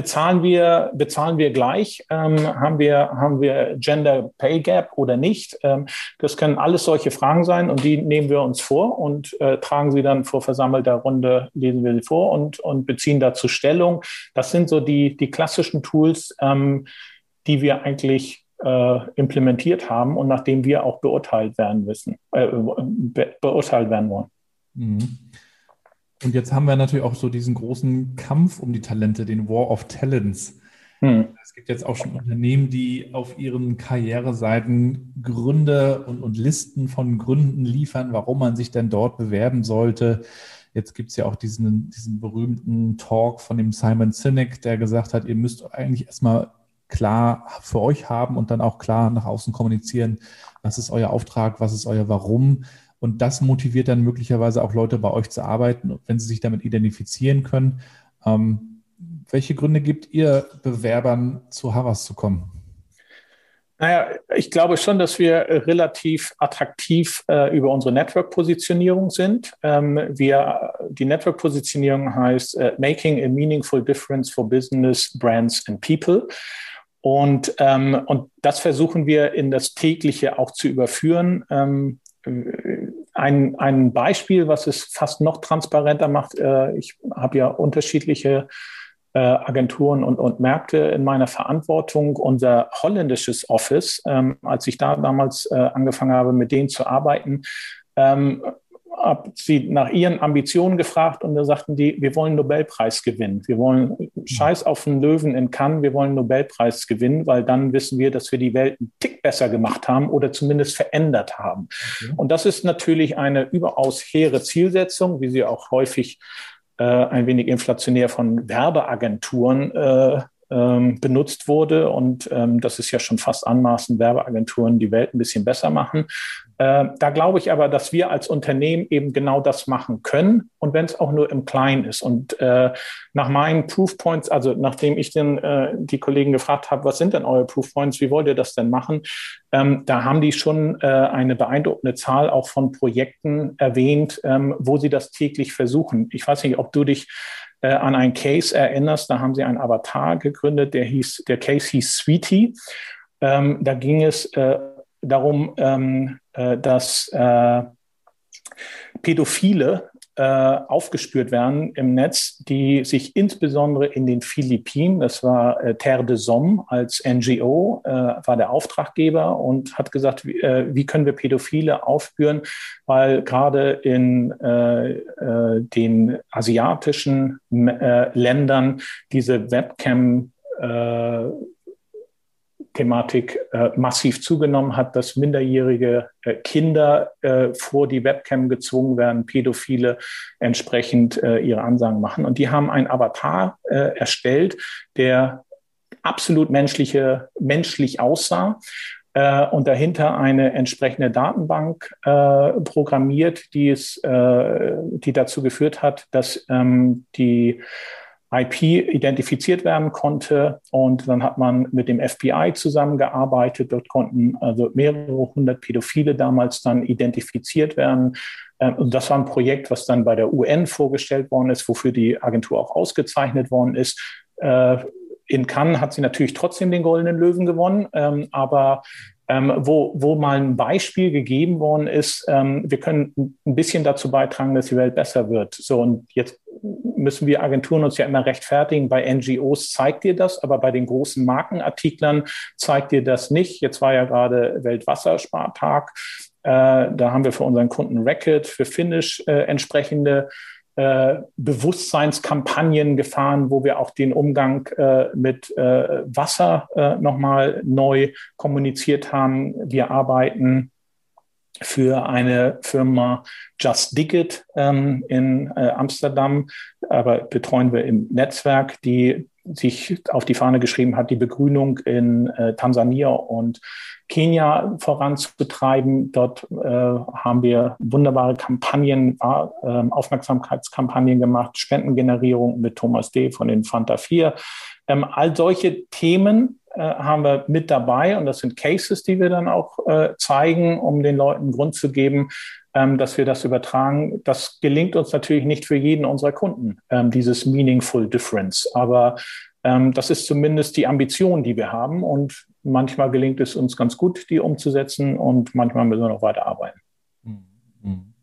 bezahlen wir, bezahlen wir gleich? Ähm, haben, wir, haben wir Gender Pay Gap oder nicht? Ähm, das können alles solche Fragen sein und die nehmen wir uns vor und äh, tragen sie dann vor versammelter Runde, lesen wir sie vor und, und beziehen dazu Stellung. Das sind so die, die klassischen Tools, ähm, die wir eigentlich äh, implementiert haben und nachdem wir auch beurteilt werden müssen, äh, be beurteilt werden wollen. Mhm. Und jetzt haben wir natürlich auch so diesen großen Kampf um die Talente, den War of Talents. Hm. Es gibt jetzt auch schon Unternehmen, die auf ihren Karriereseiten Gründe und, und Listen von Gründen liefern, warum man sich denn dort bewerben sollte. Jetzt gibt es ja auch diesen, diesen berühmten Talk von dem Simon Sinek, der gesagt hat, ihr müsst eigentlich erstmal klar für euch haben und dann auch klar nach außen kommunizieren, was ist euer Auftrag, was ist euer Warum. Und das motiviert dann möglicherweise auch Leute bei euch zu arbeiten, wenn sie sich damit identifizieren können. Ähm, welche Gründe gibt ihr Bewerbern, zu Havas zu kommen? Naja, ich glaube schon, dass wir relativ attraktiv äh, über unsere Network-Positionierung sind. Ähm, wir, die Network-Positionierung heißt uh, Making a Meaningful Difference for Business, Brands and People. Und, ähm, und das versuchen wir in das tägliche auch zu überführen. Ähm, ein, ein Beispiel, was es fast noch transparenter macht. Äh, ich habe ja unterschiedliche äh, Agenturen und, und Märkte in meiner Verantwortung. Unser holländisches Office, ähm, als ich da damals äh, angefangen habe, mit denen zu arbeiten, ähm, habe sie nach ihren Ambitionen gefragt und da sagten die, wir wollen Nobelpreis gewinnen. Wir wollen Scheiß auf den Löwen in Cannes, wir wollen Nobelpreis gewinnen, weil dann wissen wir, dass wir die Welt einen Tick besser gemacht haben oder zumindest verändert haben. Okay. Und das ist natürlich eine überaus hehre Zielsetzung, wie sie auch häufig äh, ein wenig inflationär von Werbeagenturen äh, ähm, benutzt wurde. Und ähm, das ist ja schon fast anmaßend, Werbeagenturen die Welt ein bisschen besser machen. Äh, da glaube ich aber, dass wir als Unternehmen eben genau das machen können und wenn es auch nur im Kleinen ist. Und äh, nach meinen Proofpoints, also nachdem ich den, äh, die Kollegen gefragt habe, was sind denn eure Proofpoints, wie wollt ihr das denn machen, ähm, da haben die schon äh, eine beeindruckende Zahl auch von Projekten erwähnt, ähm, wo sie das täglich versuchen. Ich weiß nicht, ob du dich äh, an einen Case erinnerst, da haben sie einen Avatar gegründet, der hieß, der Case hieß Sweetie. Ähm, da ging es äh, darum, ähm, äh, dass äh, Pädophile äh, aufgespürt werden im Netz, die sich insbesondere in den Philippinen, das war äh, Terre de Somme als NGO, äh, war der Auftraggeber und hat gesagt, wie, äh, wie können wir Pädophile aufspüren, weil gerade in äh, äh, den asiatischen Ländern diese Webcam Thematik äh, massiv zugenommen hat, dass minderjährige äh, Kinder äh, vor die Webcam gezwungen werden, Pädophile entsprechend äh, ihre Ansagen machen. Und die haben einen Avatar äh, erstellt, der absolut menschliche, menschlich aussah äh, und dahinter eine entsprechende Datenbank äh, programmiert, die es, äh, die dazu geführt hat, dass ähm, die IP identifiziert werden konnte. Und dann hat man mit dem FBI zusammengearbeitet. Dort konnten also mehrere hundert Pädophile damals dann identifiziert werden. Ähm, und das war ein Projekt, was dann bei der UN vorgestellt worden ist, wofür die Agentur auch ausgezeichnet worden ist. Äh, in Cannes hat sie natürlich trotzdem den Goldenen Löwen gewonnen, ähm, aber ähm, wo, wo mal ein Beispiel gegeben worden ist, ähm, wir können ein bisschen dazu beitragen, dass die Welt besser wird. So, und jetzt müssen wir Agenturen uns ja immer rechtfertigen. Bei NGOs zeigt dir das, aber bei den großen Markenartiklern zeigt dir das nicht. Jetzt war ja gerade Weltwasserspartag. Äh, da haben wir für unseren Kunden Racket, für Finish äh, entsprechende äh, Bewusstseinskampagnen gefahren, wo wir auch den Umgang äh, mit äh, Wasser äh, nochmal neu kommuniziert haben. Wir arbeiten für eine Firma Just Dig It ähm, in äh, Amsterdam, aber betreuen wir im Netzwerk, die sich auf die Fahne geschrieben hat, die Begrünung in äh, Tansania und Kenia voranzutreiben. Dort äh, haben wir wunderbare Kampagnen, äh, Aufmerksamkeitskampagnen gemacht, Spendengenerierung mit Thomas D. von den Fanta 4. Ähm, all solche Themen äh, haben wir mit dabei und das sind Cases, die wir dann auch äh, zeigen, um den Leuten Grund zu geben, ähm, dass wir das übertragen. Das gelingt uns natürlich nicht für jeden unserer Kunden, ähm, dieses Meaningful Difference. Aber ähm, das ist zumindest die Ambition, die wir haben. Und manchmal gelingt es uns ganz gut, die umzusetzen und manchmal müssen wir noch weiter arbeiten. Mhm.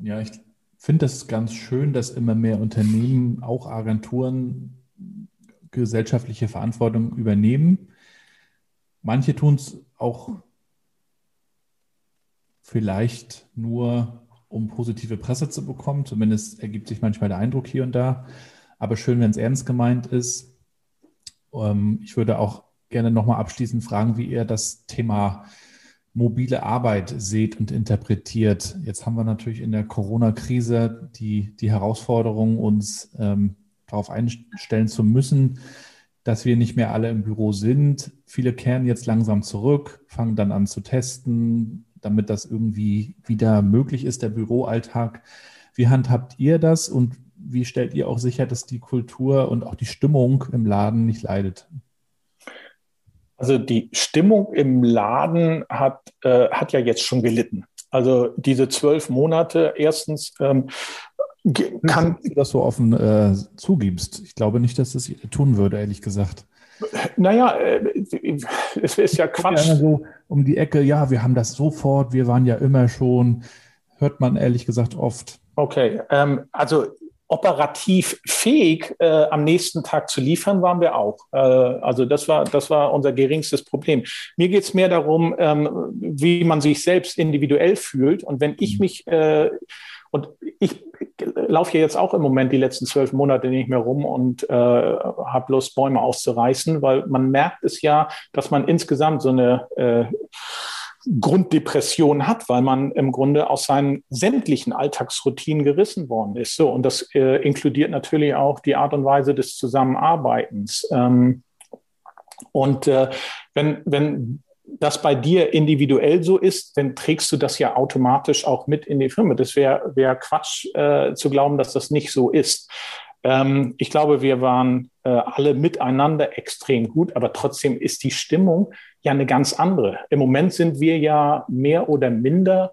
Ja, ich finde das ganz schön, dass immer mehr Unternehmen, auch Agenturen, gesellschaftliche Verantwortung übernehmen. Manche tun es auch vielleicht nur, um positive Presse zu bekommen. Zumindest ergibt sich manchmal der Eindruck hier und da. Aber schön, wenn es ernst gemeint ist. Ähm, ich würde auch gerne nochmal abschließend fragen, wie ihr das Thema mobile Arbeit seht und interpretiert. Jetzt haben wir natürlich in der Corona-Krise die, die Herausforderung, uns ähm, darauf einstellen zu müssen, dass wir nicht mehr alle im Büro sind. Viele kehren jetzt langsam zurück, fangen dann an zu testen, damit das irgendwie wieder möglich ist, der Büroalltag. Wie handhabt ihr das und wie stellt ihr auch sicher, dass die Kultur und auch die Stimmung im Laden nicht leidet? Also die Stimmung im Laden hat, äh, hat ja jetzt schon gelitten. Also diese zwölf Monate, erstens ähm, kann. Du das so offen äh, zugibst. Ich glaube nicht, dass das tun würde, ehrlich gesagt. Naja, äh, es ist ja Quatsch. Ja so um die Ecke, ja, wir haben das sofort, wir waren ja immer schon, hört man ehrlich gesagt oft. Okay, ähm, also operativ fähig, äh, am nächsten Tag zu liefern, waren wir auch. Äh, also das war, das war unser geringstes Problem. Mir geht es mehr darum, ähm, wie man sich selbst individuell fühlt. Und wenn ich mhm. mich äh, und ich laufe hier jetzt auch im Moment die letzten zwölf Monate nicht mehr rum und äh, habe Lust, Bäume auszureißen, weil man merkt es ja, dass man insgesamt so eine äh, Grunddepression hat, weil man im Grunde aus seinen sämtlichen Alltagsroutinen gerissen worden ist. So, und das äh, inkludiert natürlich auch die Art und Weise des Zusammenarbeitens. Ähm, und äh, wenn, wenn das bei dir individuell so ist, dann trägst du das ja automatisch auch mit in die Firma. Das wäre wär Quatsch äh, zu glauben, dass das nicht so ist. Ähm, ich glaube, wir waren äh, alle miteinander extrem gut, aber trotzdem ist die Stimmung ja eine ganz andere. Im Moment sind wir ja mehr oder minder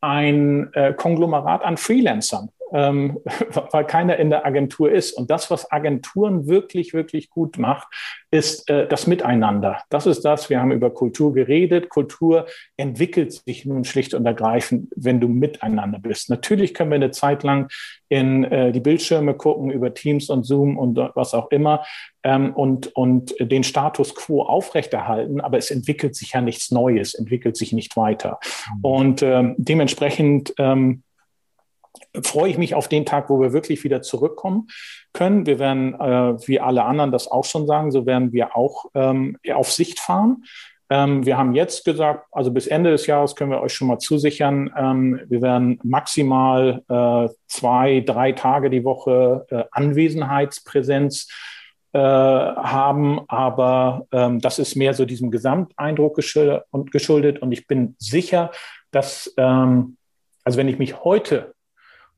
ein äh, Konglomerat an Freelancern ähm, (laughs) weil keiner in der Agentur ist. Und das, was Agenturen wirklich, wirklich gut macht, ist äh, das Miteinander. Das ist das, wir haben über Kultur geredet. Kultur entwickelt sich nun schlicht und ergreifend, wenn du miteinander bist. Natürlich können wir eine Zeit lang in äh, die Bildschirme gucken über Teams und Zoom und was auch immer ähm, und, und den Status quo aufrechterhalten, aber es entwickelt sich ja nichts Neues, entwickelt sich nicht weiter. Mhm. Und ähm, dementsprechend ähm, freue ich mich auf den Tag, wo wir wirklich wieder zurückkommen können. Wir werden, äh, wie alle anderen das auch schon sagen, so werden wir auch ähm, auf Sicht fahren. Ähm, wir haben jetzt gesagt, also bis Ende des Jahres können wir euch schon mal zusichern, ähm, wir werden maximal äh, zwei, drei Tage die Woche äh, Anwesenheitspräsenz äh, haben, aber ähm, das ist mehr so diesem Gesamteindruck geschuldet und, geschuldet und ich bin sicher, dass, ähm, also wenn ich mich heute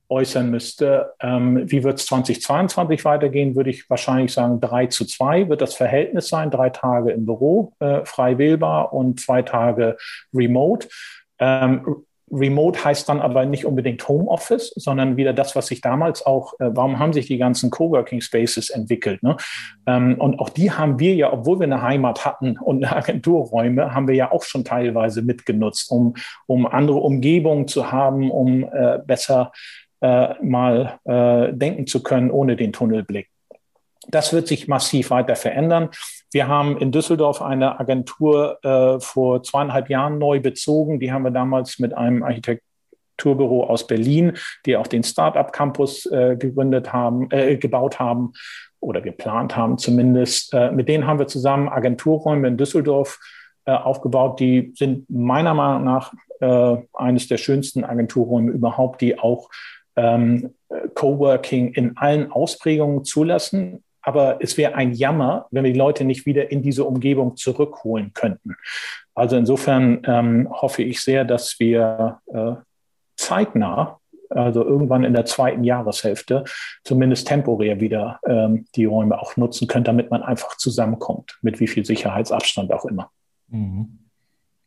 äußern müsste, ähm, wie wird es 2022 weitergehen, würde ich wahrscheinlich sagen, drei zu zwei wird das Verhältnis sein. Drei Tage im Büro, äh, frei wählbar und zwei Tage remote. Ähm, Remote heißt dann aber nicht unbedingt Homeoffice, sondern wieder das, was sich damals auch, äh, warum haben sich die ganzen Coworking Spaces entwickelt? Ne? Ähm, und auch die haben wir ja, obwohl wir eine Heimat hatten und Agenturräume, haben wir ja auch schon teilweise mitgenutzt, um, um andere Umgebungen zu haben, um äh, besser äh, mal äh, denken zu können ohne den Tunnelblick. Das wird sich massiv weiter verändern. Wir haben in Düsseldorf eine Agentur äh, vor zweieinhalb Jahren neu bezogen. Die haben wir damals mit einem Architekturbüro aus Berlin, die auch den Startup Campus äh, gegründet haben, äh, gebaut haben oder geplant haben zumindest. Äh, mit denen haben wir zusammen Agenturräume in Düsseldorf äh, aufgebaut. Die sind meiner Meinung nach äh, eines der schönsten Agenturräume überhaupt, die auch ähm, Coworking in allen Ausprägungen zulassen. Aber es wäre ein Jammer, wenn wir die Leute nicht wieder in diese Umgebung zurückholen könnten. Also insofern ähm, hoffe ich sehr, dass wir äh, zeitnah, also irgendwann in der zweiten Jahreshälfte, zumindest temporär wieder ähm, die Räume auch nutzen können, damit man einfach zusammenkommt, mit wie viel Sicherheitsabstand auch immer. Mhm.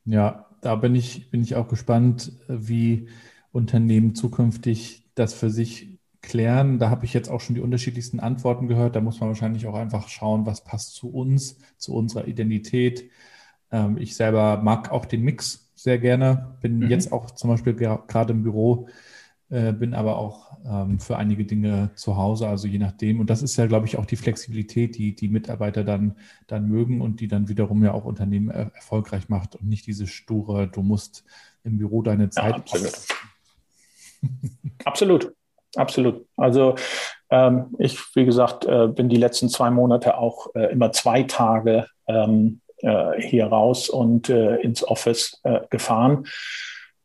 Ja, da bin ich, bin ich auch gespannt, wie Unternehmen zukünftig das für sich klären. Da habe ich jetzt auch schon die unterschiedlichsten Antworten gehört. Da muss man wahrscheinlich auch einfach schauen, was passt zu uns, zu unserer Identität. Ähm, ich selber mag auch den Mix sehr gerne, bin mhm. jetzt auch zum Beispiel gerade im Büro, äh, bin aber auch ähm, für einige Dinge zu Hause, also je nachdem. Und das ist ja, glaube ich, auch die Flexibilität, die die Mitarbeiter dann, dann mögen und die dann wiederum ja auch Unternehmen er erfolgreich macht und nicht diese sture, du musst im Büro deine Zeit. Ja, absolut. absolut. Also ähm, ich, wie gesagt, äh, bin die letzten zwei Monate auch äh, immer zwei Tage ähm, äh, hier raus und äh, ins Office äh, gefahren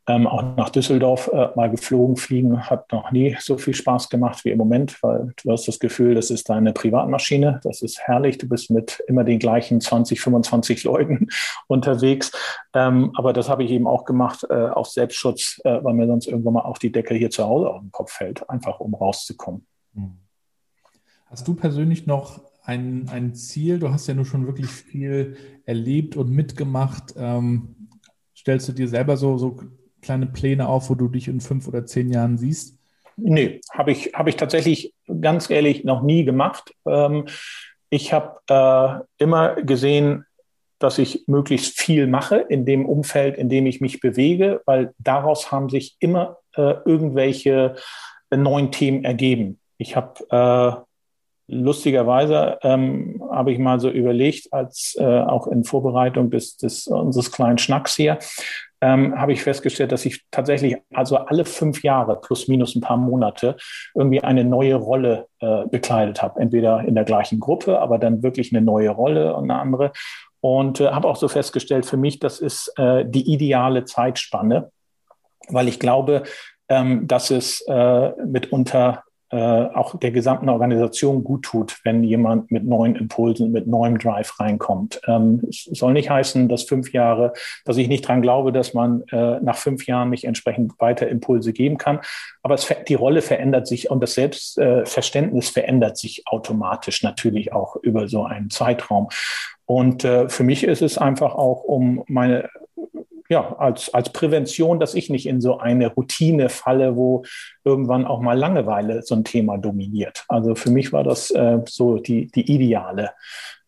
ähm, auch nach Düsseldorf äh, mal geflogen. Fliegen hat noch nie so viel Spaß gemacht wie im Moment, weil du hast das Gefühl, das ist deine Privatmaschine. Das ist herrlich. Du bist mit immer den gleichen 20, 25 Leuten (laughs) unterwegs. Ähm, aber das habe ich eben auch gemacht äh, auf Selbstschutz, äh, weil mir sonst irgendwann mal auch die Decke hier zu Hause auf den Kopf fällt, einfach um rauszukommen. Hm. Hast du persönlich noch ein, ein Ziel? Du hast ja nur schon wirklich viel erlebt und mitgemacht. Ähm, stellst du dir selber so, so kleine Pläne auf, wo du dich in fünf oder zehn Jahren siehst? Nee, habe ich, hab ich tatsächlich ganz ehrlich noch nie gemacht. Ähm, ich habe äh, immer gesehen, dass ich möglichst viel mache in dem Umfeld, in dem ich mich bewege, weil daraus haben sich immer äh, irgendwelche neuen Themen ergeben. Ich habe äh, lustigerweise ähm, habe ich mal so überlegt, als äh, auch in Vorbereitung des, des unseres kleinen Schnacks hier, ähm, habe ich festgestellt, dass ich tatsächlich also alle fünf Jahre plus minus ein paar Monate irgendwie eine neue Rolle äh, bekleidet habe. Entweder in der gleichen Gruppe, aber dann wirklich eine neue Rolle und eine andere. Und äh, habe auch so festgestellt, für mich, das ist äh, die ideale Zeitspanne, weil ich glaube, ähm, dass es äh, mitunter äh, auch der gesamten Organisation gut tut, wenn jemand mit neuen Impulsen, mit neuem Drive reinkommt. Ähm, es soll nicht heißen, dass fünf Jahre, dass ich nicht dran glaube, dass man äh, nach fünf Jahren nicht entsprechend weiter Impulse geben kann. Aber es, die Rolle verändert sich und das Selbstverständnis verändert sich automatisch natürlich auch über so einen Zeitraum. Und äh, für mich ist es einfach auch, um meine ja, als, als Prävention, dass ich nicht in so eine Routine falle, wo irgendwann auch mal Langeweile so ein Thema dominiert. Also für mich war das äh, so die, die ideale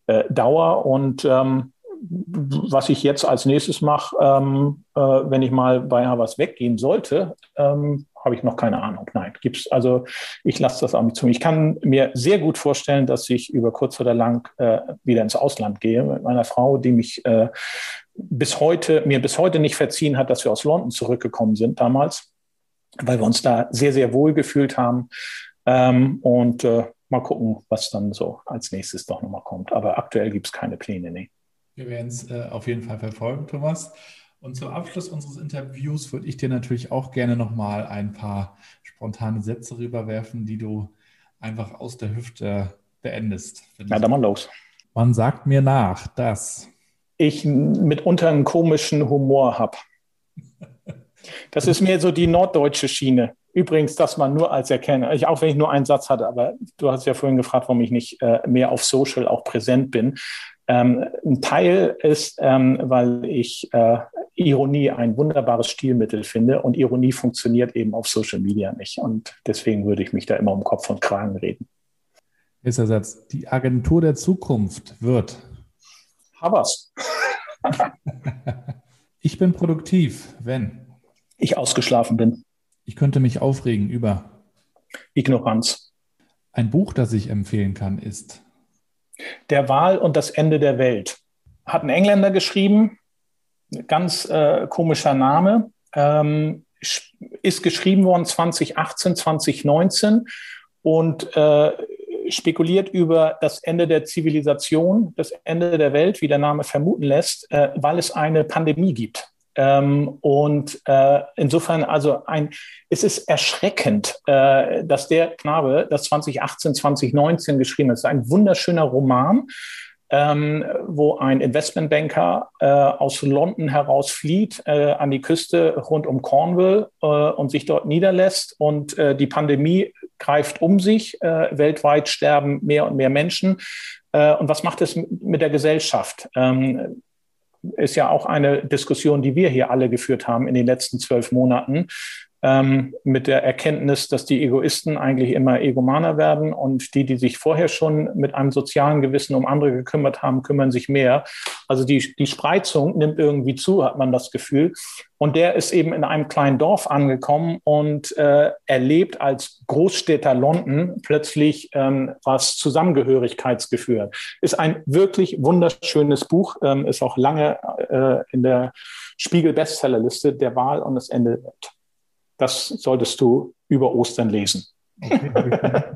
äh, Dauer. Und ähm, was ich jetzt als nächstes mache, ähm, äh, wenn ich mal bei was weggehen sollte, ähm, habe ich noch keine Ahnung. Nein, gibt's also ich lasse das auch nicht zu. Ich kann mir sehr gut vorstellen, dass ich über kurz oder lang äh, wieder ins Ausland gehe mit meiner Frau, die mich äh, bis heute, mir bis heute nicht verziehen hat, dass wir aus London zurückgekommen sind damals, weil wir uns da sehr, sehr wohl gefühlt haben. Ähm, und äh, mal gucken, was dann so als nächstes doch nochmal kommt. Aber aktuell gibt es keine Pläne, nee. Wir werden es äh, auf jeden Fall verfolgen, Thomas. Und zum Abschluss unseres Interviews würde ich dir natürlich auch gerne nochmal ein paar spontane Sätze rüberwerfen, die du einfach aus der Hüfte beendest. Ja, dann mal los. Man sagt mir nach, dass ich mitunter einen komischen Humor habe. (laughs) Das ist mir so die norddeutsche Schiene. Übrigens, dass man nur als Erkenner, ich, auch wenn ich nur einen Satz hatte, aber du hast ja vorhin gefragt, warum ich nicht äh, mehr auf Social auch präsent bin. Ähm, ein Teil ist, ähm, weil ich äh, Ironie ein wunderbares Stilmittel finde und Ironie funktioniert eben auf Social Media nicht. Und deswegen würde ich mich da immer um Kopf und Kragen reden. Ist der Satz, die Agentur der Zukunft wird. Havers. (laughs) ich bin produktiv, wenn ich ausgeschlafen bin. Ich könnte mich aufregen über Ignoranz. Ein Buch, das ich empfehlen kann, ist der Wahl und das Ende der Welt. Hat ein Engländer geschrieben, ganz äh, komischer Name, ähm, ist geschrieben worden 2018, 2019 und äh, spekuliert über das Ende der Zivilisation, das Ende der Welt, wie der Name vermuten lässt, äh, weil es eine Pandemie gibt. Ähm, und äh, insofern, also ein, es ist erschreckend, äh, dass der Knabe das 2018, 2019 geschrieben hat. Es ist ein wunderschöner Roman, ähm, wo ein Investmentbanker äh, aus London heraus flieht äh, an die Küste rund um Cornwall äh, und sich dort niederlässt. Und äh, die Pandemie greift um sich. Weltweit sterben mehr und mehr Menschen. Und was macht es mit der Gesellschaft? Ähm, ist ja auch eine Diskussion, die wir hier alle geführt haben in den letzten zwölf Monaten ähm, mit der Erkenntnis, dass die Egoisten eigentlich immer egomaner werden und die, die sich vorher schon mit einem sozialen Gewissen um andere gekümmert haben, kümmern sich mehr. Also die, die Spreizung nimmt irgendwie zu, hat man das Gefühl. Und der ist eben in einem kleinen Dorf angekommen und äh, erlebt als Großstädter London plötzlich ähm, was Zusammengehörigkeitsgefühl. Ist ein wirklich wunderschönes Buch, ähm, ist auch lange äh, in der Spiegel-Bestsellerliste der Wahl und das Ende wird. Das solltest du über Ostern lesen. Okay, habe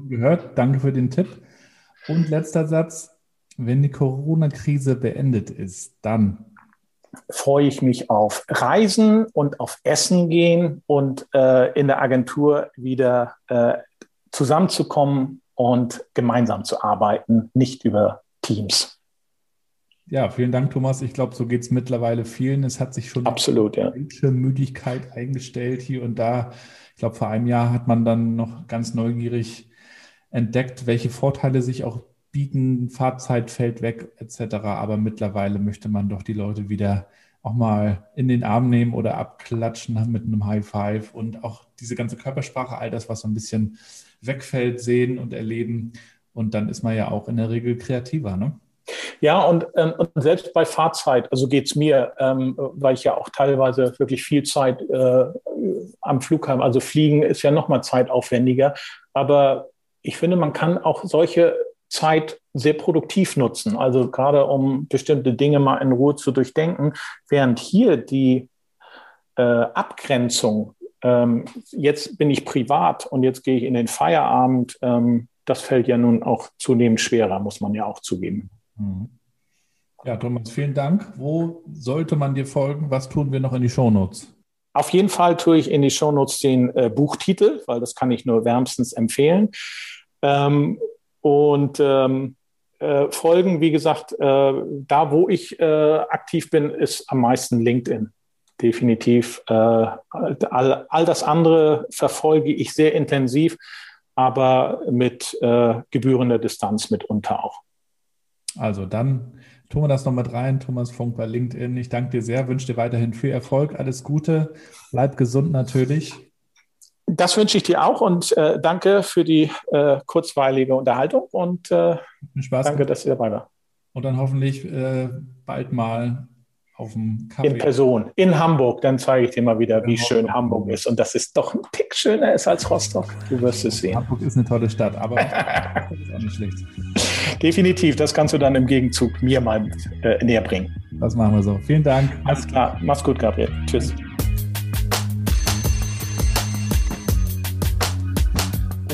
ich gehört. Danke für den Tipp. Und letzter Satz. Wenn die Corona-Krise beendet ist, dann freue ich mich auf Reisen und auf Essen gehen und äh, in der Agentur wieder äh, zusammenzukommen und gemeinsam zu arbeiten, nicht über Teams. Ja, vielen Dank, Thomas. Ich glaube, so geht es mittlerweile vielen. Es hat sich schon Absolut, ja. Müdigkeit eingestellt hier und da. Ich glaube, vor einem Jahr hat man dann noch ganz neugierig entdeckt, welche Vorteile sich auch bieten. Fahrzeit fällt weg, etc. Aber mittlerweile möchte man doch die Leute wieder auch mal in den Arm nehmen oder abklatschen mit einem High Five und auch diese ganze Körpersprache, all das, was so ein bisschen wegfällt, sehen und erleben. Und dann ist man ja auch in der Regel kreativer, ne? Ja, und, ähm, und selbst bei Fahrzeit, also geht es mir, ähm, weil ich ja auch teilweise wirklich viel Zeit äh, am Flughafen, also fliegen ist ja nochmal zeitaufwendiger. Aber ich finde, man kann auch solche Zeit sehr produktiv nutzen. Also gerade um bestimmte Dinge mal in Ruhe zu durchdenken, während hier die äh, Abgrenzung, ähm, jetzt bin ich privat und jetzt gehe ich in den Feierabend, ähm, das fällt ja nun auch zunehmend schwerer, muss man ja auch zugeben. Mhm. Ja, Thomas, vielen Dank. Wo sollte man dir folgen? Was tun wir noch in die Shownotes? Auf jeden Fall tue ich in die Shownotes den äh, Buchtitel, weil das kann ich nur wärmstens empfehlen. Ähm, und ähm, äh, Folgen, wie gesagt, äh, da wo ich äh, aktiv bin, ist am meisten LinkedIn. Definitiv. Äh, all, all das andere verfolge ich sehr intensiv, aber mit äh, gebührender Distanz mitunter auch. Also dann tun wir das noch mit rein. Thomas Funk bei LinkedIn. Ich danke dir sehr, wünsche dir weiterhin viel Erfolg, alles Gute, bleib gesund natürlich. Das wünsche ich dir auch und äh, danke für die äh, kurzweilige Unterhaltung und äh, Spaß danke, dass ihr dabei war. Und dann hoffentlich äh, bald mal auf dem Kaffee. In Person, in Hamburg. Dann zeige ich dir mal wieder, wie schön Hamburg ist. Und dass es doch ein Tick schöner ist als Rostock. Du wirst es sehen. Hamburg ist eine tolle Stadt, aber (laughs) ist auch nicht schlecht. Definitiv, das kannst du dann im Gegenzug mir mal äh, näher bringen. Das machen wir so. Vielen Dank. Alles klar. Mach's gut, Gabriel. Tschüss.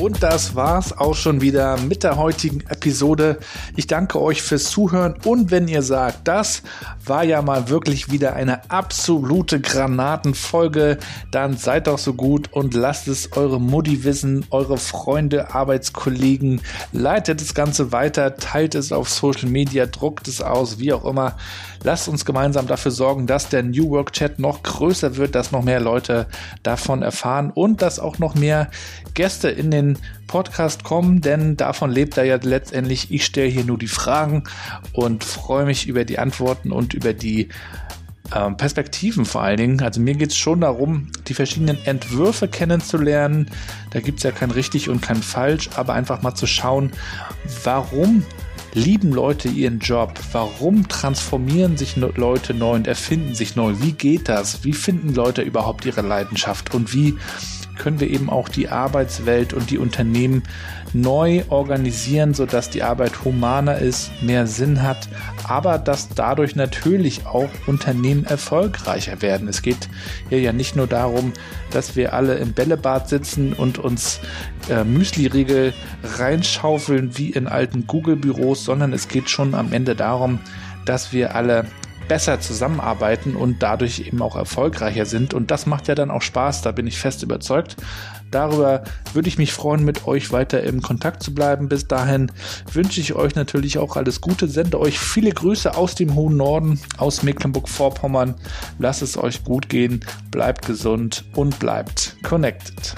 Und das war's auch schon wieder mit der heutigen Episode. Ich danke euch fürs Zuhören und wenn ihr sagt, das war ja mal wirklich wieder eine absolute Granatenfolge, dann seid doch so gut und lasst es eure Mutti wissen, eure Freunde, Arbeitskollegen, leitet das Ganze weiter, teilt es auf Social Media, druckt es aus, wie auch immer. Lasst uns gemeinsam dafür sorgen, dass der New Work Chat noch größer wird, dass noch mehr Leute davon erfahren und dass auch noch mehr Gäste in den Podcast kommen, denn davon lebt er ja letztendlich. Ich stelle hier nur die Fragen und freue mich über die Antworten und über die ähm, Perspektiven vor allen Dingen. Also mir geht es schon darum, die verschiedenen Entwürfe kennenzulernen. Da gibt es ja kein richtig und kein falsch, aber einfach mal zu schauen, warum lieben Leute ihren Job? Warum transformieren sich Leute neu und erfinden sich neu? Wie geht das? Wie finden Leute überhaupt ihre Leidenschaft? Und wie können wir eben auch die Arbeitswelt und die Unternehmen neu organisieren, sodass die Arbeit humaner ist, mehr Sinn hat, aber dass dadurch natürlich auch Unternehmen erfolgreicher werden. Es geht hier ja nicht nur darum, dass wir alle im Bällebad sitzen und uns äh, Müsli-Riegel reinschaufeln wie in alten Google-Büros, sondern es geht schon am Ende darum, dass wir alle besser zusammenarbeiten und dadurch eben auch erfolgreicher sind. Und das macht ja dann auch Spaß, da bin ich fest überzeugt. Darüber würde ich mich freuen, mit euch weiter im Kontakt zu bleiben. Bis dahin wünsche ich euch natürlich auch alles Gute, sende euch viele Grüße aus dem hohen Norden, aus Mecklenburg-Vorpommern. Lasst es euch gut gehen, bleibt gesund und bleibt connected.